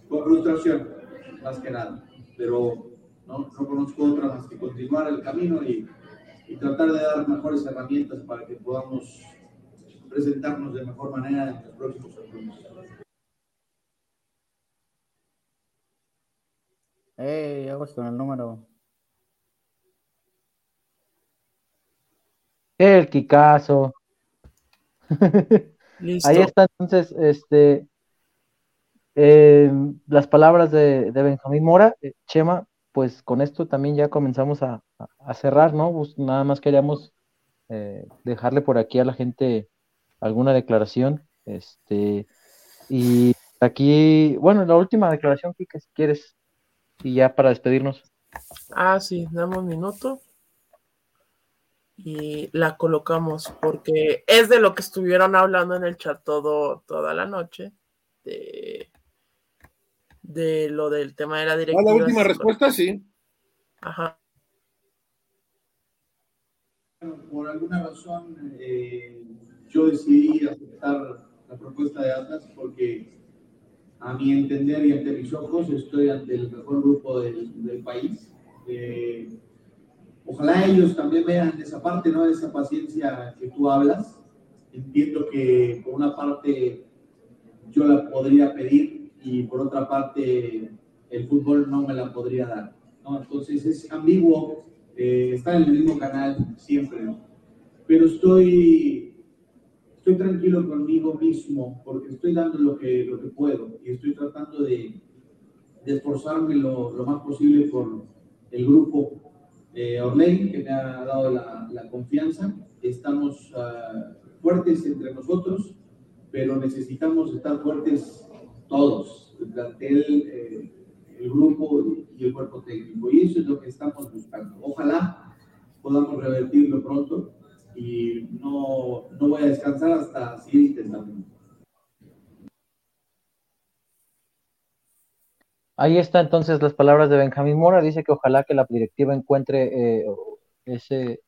Speaker 5: frustración, más que nada, pero no, no conozco otra más que continuar el camino y, y tratar de dar mejores herramientas para que podamos presentarnos de mejor manera en los próximos compromisos.
Speaker 3: Eh, aguas con el número.
Speaker 1: El Kikazo.
Speaker 4: Listo.
Speaker 1: Ahí está entonces este eh, las palabras de, de Benjamín Mora. Eh, Chema, pues con esto también ya comenzamos a, a- a cerrar, ¿no? Pues nada más queríamos eh, dejarle por aquí a la gente alguna declaración. Este, y aquí, bueno, la última declaración, Kike, si quieres, y ya para despedirnos.
Speaker 4: Ah, sí, dame un minuto. Y la colocamos porque es de lo que estuvieron hablando en el chat todo, toda la noche. De, de lo del tema de la
Speaker 2: Ah,
Speaker 4: directiva.
Speaker 2: la última respuesta, sí.
Speaker 4: Ajá.
Speaker 5: Por alguna razón, eh, yo decidí aceptar la propuesta de Atlas porque, a mi entender y ante mis ojos, estoy ante el mejor grupo del, del país. Eh, ojalá ellos también vean esa parte, ¿no? Esa paciencia que tú hablas. Entiendo que por una parte yo la podría pedir y por otra parte el fútbol no me la podría dar. ¿no? Entonces es ambiguo eh, estar en el mismo canal siempre, ¿no? pero estoy, estoy tranquilo conmigo mismo porque estoy dando lo que, lo que puedo y estoy tratando de, de esforzarme lo, lo más posible por el grupo eh, Orley, que me ha dado la, la confianza. Estamos ah, fuertes entre nosotros, pero necesitamos estar fuertes todos, el plantel, eh, el grupo y el cuerpo técnico. Y eso es lo que estamos buscando. Ojalá podamos revertirlo pronto y no, no voy a descansar hasta seguir intentando.
Speaker 1: Ahí está entonces las palabras de Benjamín Mora. Dice que ojalá que la directiva encuentre eh, ese,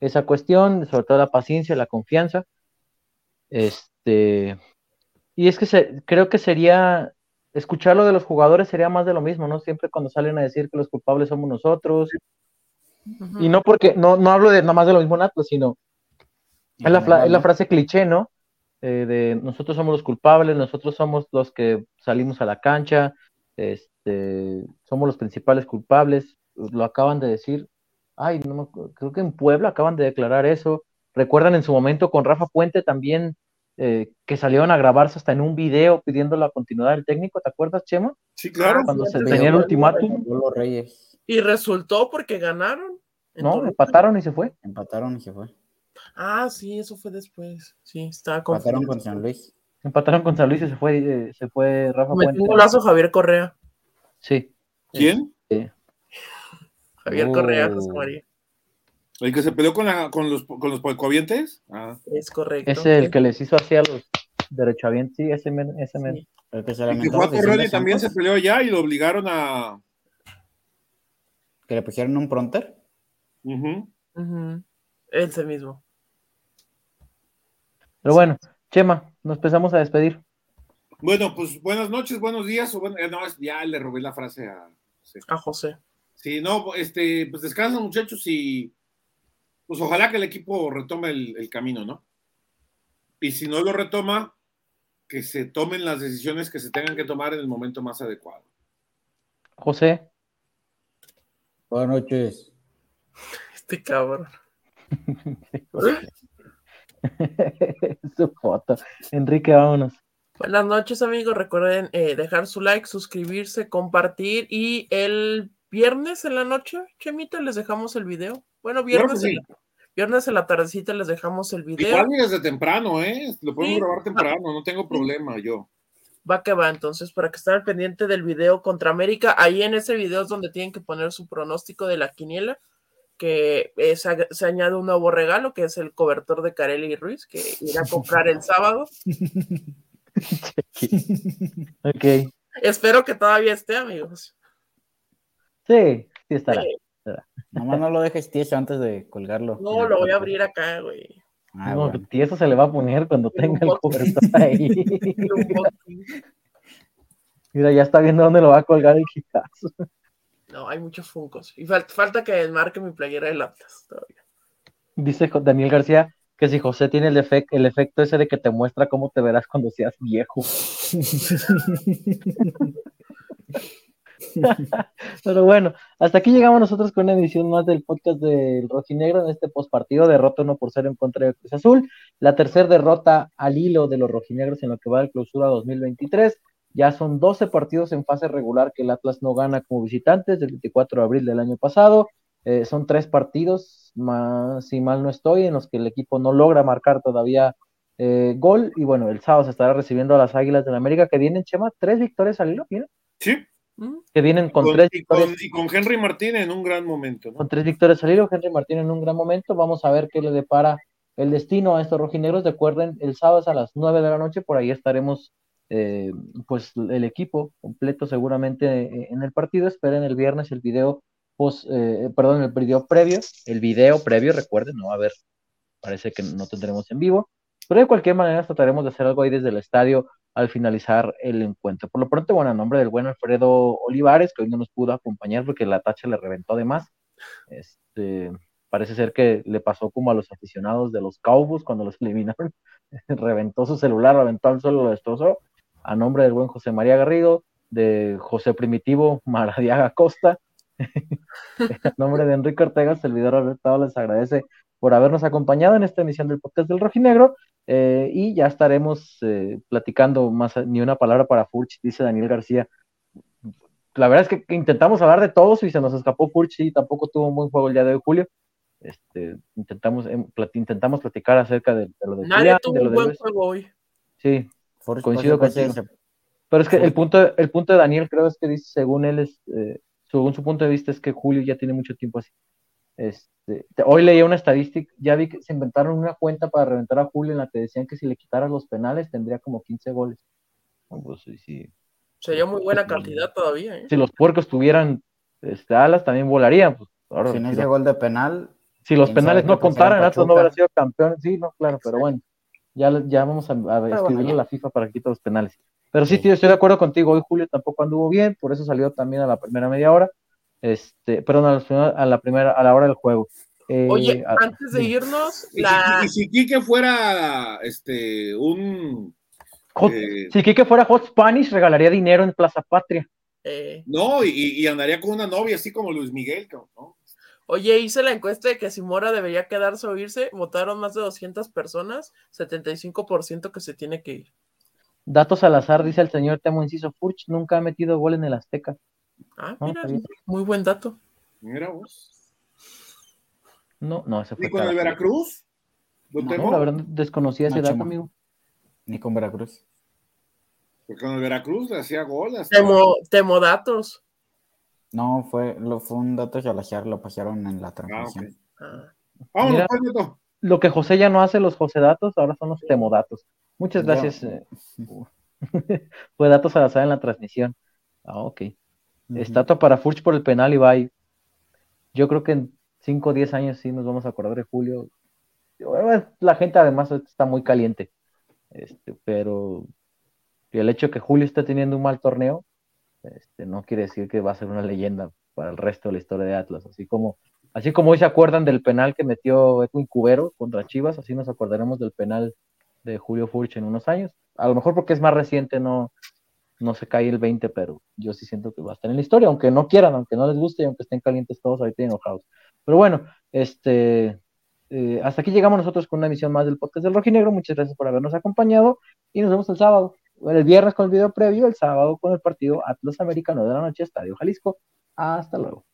Speaker 1: esa cuestión, sobre todo la paciencia, la confianza. Este, y es que se, creo que sería, escucharlo de los jugadores sería más de lo mismo, ¿no? Siempre cuando salen a decir que los culpables somos nosotros. Y no porque, no, no hablo de nada más de lo mismo en Atlas, sino es la, fra- es la frase cliché, ¿no? Eh, de nosotros somos los culpables, nosotros somos los que salimos a la cancha, este, somos los principales culpables, lo acaban de decir, ay, no me acuerdo, creo que en Puebla acaban de declarar eso, recuerdan en su momento con Rafa Puente también eh, que salieron a grabarse hasta en un video pidiendo la continuidad del técnico, ¿te acuerdas, Chema?
Speaker 2: Sí, claro.
Speaker 1: Cuando se tenía el ultimátum,
Speaker 3: con los Reyes
Speaker 4: Y resultó porque ganaron.
Speaker 1: ¿no? Empataron y se fue.
Speaker 3: empataron y se fue.
Speaker 4: Ah, sí, eso fue después. Sí, estaba
Speaker 3: Empataron
Speaker 4: confundido.
Speaker 3: con San Luis.
Speaker 1: Empataron con San Luis y se fue, eh, se fue Rafa
Speaker 4: Metió
Speaker 1: Puente.
Speaker 4: un golazo Javier Correa.
Speaker 1: Sí.
Speaker 2: ¿Quién?
Speaker 4: Javier
Speaker 3: Oh.
Speaker 4: Correa, José María.
Speaker 2: ¿El que se peleó con, la- con los, con los polcoavientes? Ah.
Speaker 4: Es correcto.
Speaker 1: Es el que les hizo así a los derechohabientes, sí, ese men, ese men.
Speaker 4: Sí.
Speaker 3: El que se
Speaker 2: Y que
Speaker 3: lamentó
Speaker 2: fue a y también se peleó allá y lo obligaron a.
Speaker 3: Que le pusieron un pronter.
Speaker 2: Ujú.
Speaker 4: Ujú. Ese mismo.
Speaker 1: Pero bueno, Chema, nos empezamos a despedir.
Speaker 2: Bueno, pues buenas noches, buenos días. O bueno, eh, no, es- ya le robé la frase a. sí.
Speaker 4: A José.
Speaker 2: Sí, no, este, pues descansan muchachos y pues ojalá que el equipo retome el, el camino, ¿no? Y si no lo retoma, que se tomen las decisiones que se tengan que tomar en el momento más adecuado.
Speaker 1: José,
Speaker 3: Buenas noches.
Speaker 4: Este cabrón.
Speaker 1: su foto. Enrique, vámonos.
Speaker 4: Buenas noches, amigos. Recuerden eh, dejar su like, suscribirse, compartir y el viernes en la noche, Chemita, les dejamos el video. Bueno, viernes, en, la, viernes en la tardecita les dejamos el video.
Speaker 2: Igual desde temprano, ¿eh? Lo podemos grabar temprano, no tengo problema yo.
Speaker 4: Va que va, entonces, para que estén al pendiente del video contra América, ahí en ese video es donde tienen que poner su pronóstico de la quiniela, que se añade un nuevo regalo, que es el cobertor de Carelli y Ruiz, que irá a comprar el sábado.
Speaker 1: ok.
Speaker 4: Espero que todavía esté, amigos.
Speaker 1: Sí, sí estará.
Speaker 3: Nomás no lo dejes tieso antes de colgarlo.
Speaker 4: No, lo voy a abrir acá, güey.
Speaker 1: Ah, no, tieso se le va a poner cuando tenga el cobertor ahí. Mira, ya está viendo dónde lo va a colgar el Kikazo.
Speaker 4: No, hay muchos funcos. Y falta que enmarque mi playera de Atlas todavía.
Speaker 1: Dice Daniel García que si José tiene el, el efecto ese de que te muestra cómo te verás cuando seas viejo. Pero bueno, hasta aquí llegamos nosotros con una edición más del podcast del Rojinegro en este postpartido, derrota 1 por 0 en contra de Cruz Azul, la tercera derrota al hilo de los rojinegros en lo que va del clausura 2023. Ya son 12 partidos en fase regular que el Atlas no gana como visitantes del 24 de abril del año pasado. Eh, son tres partidos, más si mal no estoy, en los que el equipo no logra marcar todavía eh, gol. Y bueno, el sábado se estará recibiendo a las Águilas del la América que vienen, Chema, tres victorias al hilo, ¿no?
Speaker 2: Sí,
Speaker 1: que vienen con, tres
Speaker 2: y con, y con, Henry Martín en un gran momento.
Speaker 1: Con tres victorias al hilo, Henry Martín en un gran momento. Vamos a ver qué le depara el destino a estos rojinegros. Recuerden, el sábado a las nueve de la noche, por ahí estaremos, eh, pues el equipo completo seguramente eh, en el partido. Esperen el viernes el video, pues, eh, perdón, el video previo, el video previo, recuerden, no a ver, parece que no tendremos en vivo. Pero de cualquier manera trataremos de hacer algo ahí desde el estadio al finalizar el encuentro. Por lo pronto, bueno, a nombre del buen Alfredo Olivares, que hoy no nos pudo acompañar porque la tacha le reventó de más. Este, parece ser que le pasó como a los aficionados de los Cowboys cuando los eliminaron. reventó su celular, reventó al suelo, lo destrozó. A nombre del buen José María Garrido, de José Primitivo Maradiaga Costa, a nombre de Enrique Ortega, servidor Alberto, les agradece por habernos acompañado en esta emisión del podcast del Rojinegro. Eh, y ya estaremos eh, platicando más, ni una palabra para Furch, dice Daniel García. La verdad es que, intentamos hablar de todos y se nos escapó Furch y tampoco tuvo un buen juego el día de hoy, Julio. Este, intentamos, em, intentamos platicar acerca de, lo de
Speaker 4: Nadie tuvo un buen juego hoy.
Speaker 1: Sí, coincido contigo. Pero es que el punto, el punto de Daniel creo es que dice, según él, es, eh, según su punto de vista, es que Julio ya tiene mucho tiempo así. Este, hoy leía una estadística, ya vi que se inventaron una cuenta para reventar a Julio en la que decían que si le quitaras los penales tendría como 15 goles. Pues,
Speaker 4: Sería muy buena cantidad todavía. ¿eh?
Speaker 1: Si los puercos tuvieran este, alas, también volarían. Pues,
Speaker 3: si no ese gol de penal.
Speaker 1: Si los penales no contaran, Atlas no hubiera sido campeón. Sí, no, claro, pero bueno. Ya, ya vamos a, a escribirle a la FIFA para quitar los penales. Pero sí, tío, estoy de acuerdo contigo. Hoy Julio tampoco anduvo bien, por eso salió también a la primera media hora. Este, perdón, a la, primera, a la hora del juego.
Speaker 4: Eh, Oye, antes de irnos, la...
Speaker 2: y, si, Quique fuera este un
Speaker 1: eh, si Quique fuera Hot Spanish, regalaría dinero en Plaza Patria.
Speaker 2: Eh. No, y, andaría con una novia así como Luis Miguel, ¿no?
Speaker 4: Oye, hice la encuesta de que si Mora debería quedarse o irse, votaron más de 200 personas, 75% que se tiene que ir.
Speaker 1: Datos Salazar, dice el señor Temo Inciso Furch, nunca ha metido gol en el Azteca.
Speaker 4: Ah, mira, muy buen dato.
Speaker 2: Mira vos.
Speaker 1: No, no, ese fue.
Speaker 2: ¿Ni con el Veracruz?
Speaker 1: No, la verdad desconocía ese dato, amigo.
Speaker 3: Ni con Veracruz.
Speaker 2: Porque con el Veracruz le hacía gol.
Speaker 4: Temo, datos.
Speaker 3: No, fue, lo, fue un dato ya lo pasaron en la ah, transmisión.
Speaker 2: Ah, Vámonos,
Speaker 1: lo que José ya no hace los José datos, ahora son los temodatos. Muchas gracias. Eh. fue datos a la en la transmisión. Ah, ok. Estatua para Furch por el penal y bye. Yo creo que en 5 o 10 años sí nos vamos a acordar de Julio. La gente además está muy caliente. Este, pero el hecho de que Julio esté teniendo un mal torneo este, no quiere decir que va a ser una leyenda para el resto de la historia de Atlas. Así como, así como hoy se acuerdan del penal que metió Edwin Cubero contra Chivas, así nos acordaremos del penal de Julio Furch en unos años. A lo mejor porque es más reciente, no, no se cae el 20, pero yo sí siento que va a estar en la historia, aunque no quieran, aunque no les guste y aunque estén calientes todos ahorita enojados. Pero bueno, este, eh, hasta aquí llegamos nosotros con una emisión más del podcast del Rojinegro. Muchas gracias por habernos acompañado y nos vemos el sábado. El viernes con el video previo, el sábado con el partido Atlas Americano de la noche, Estadio Jalisco. Hasta luego.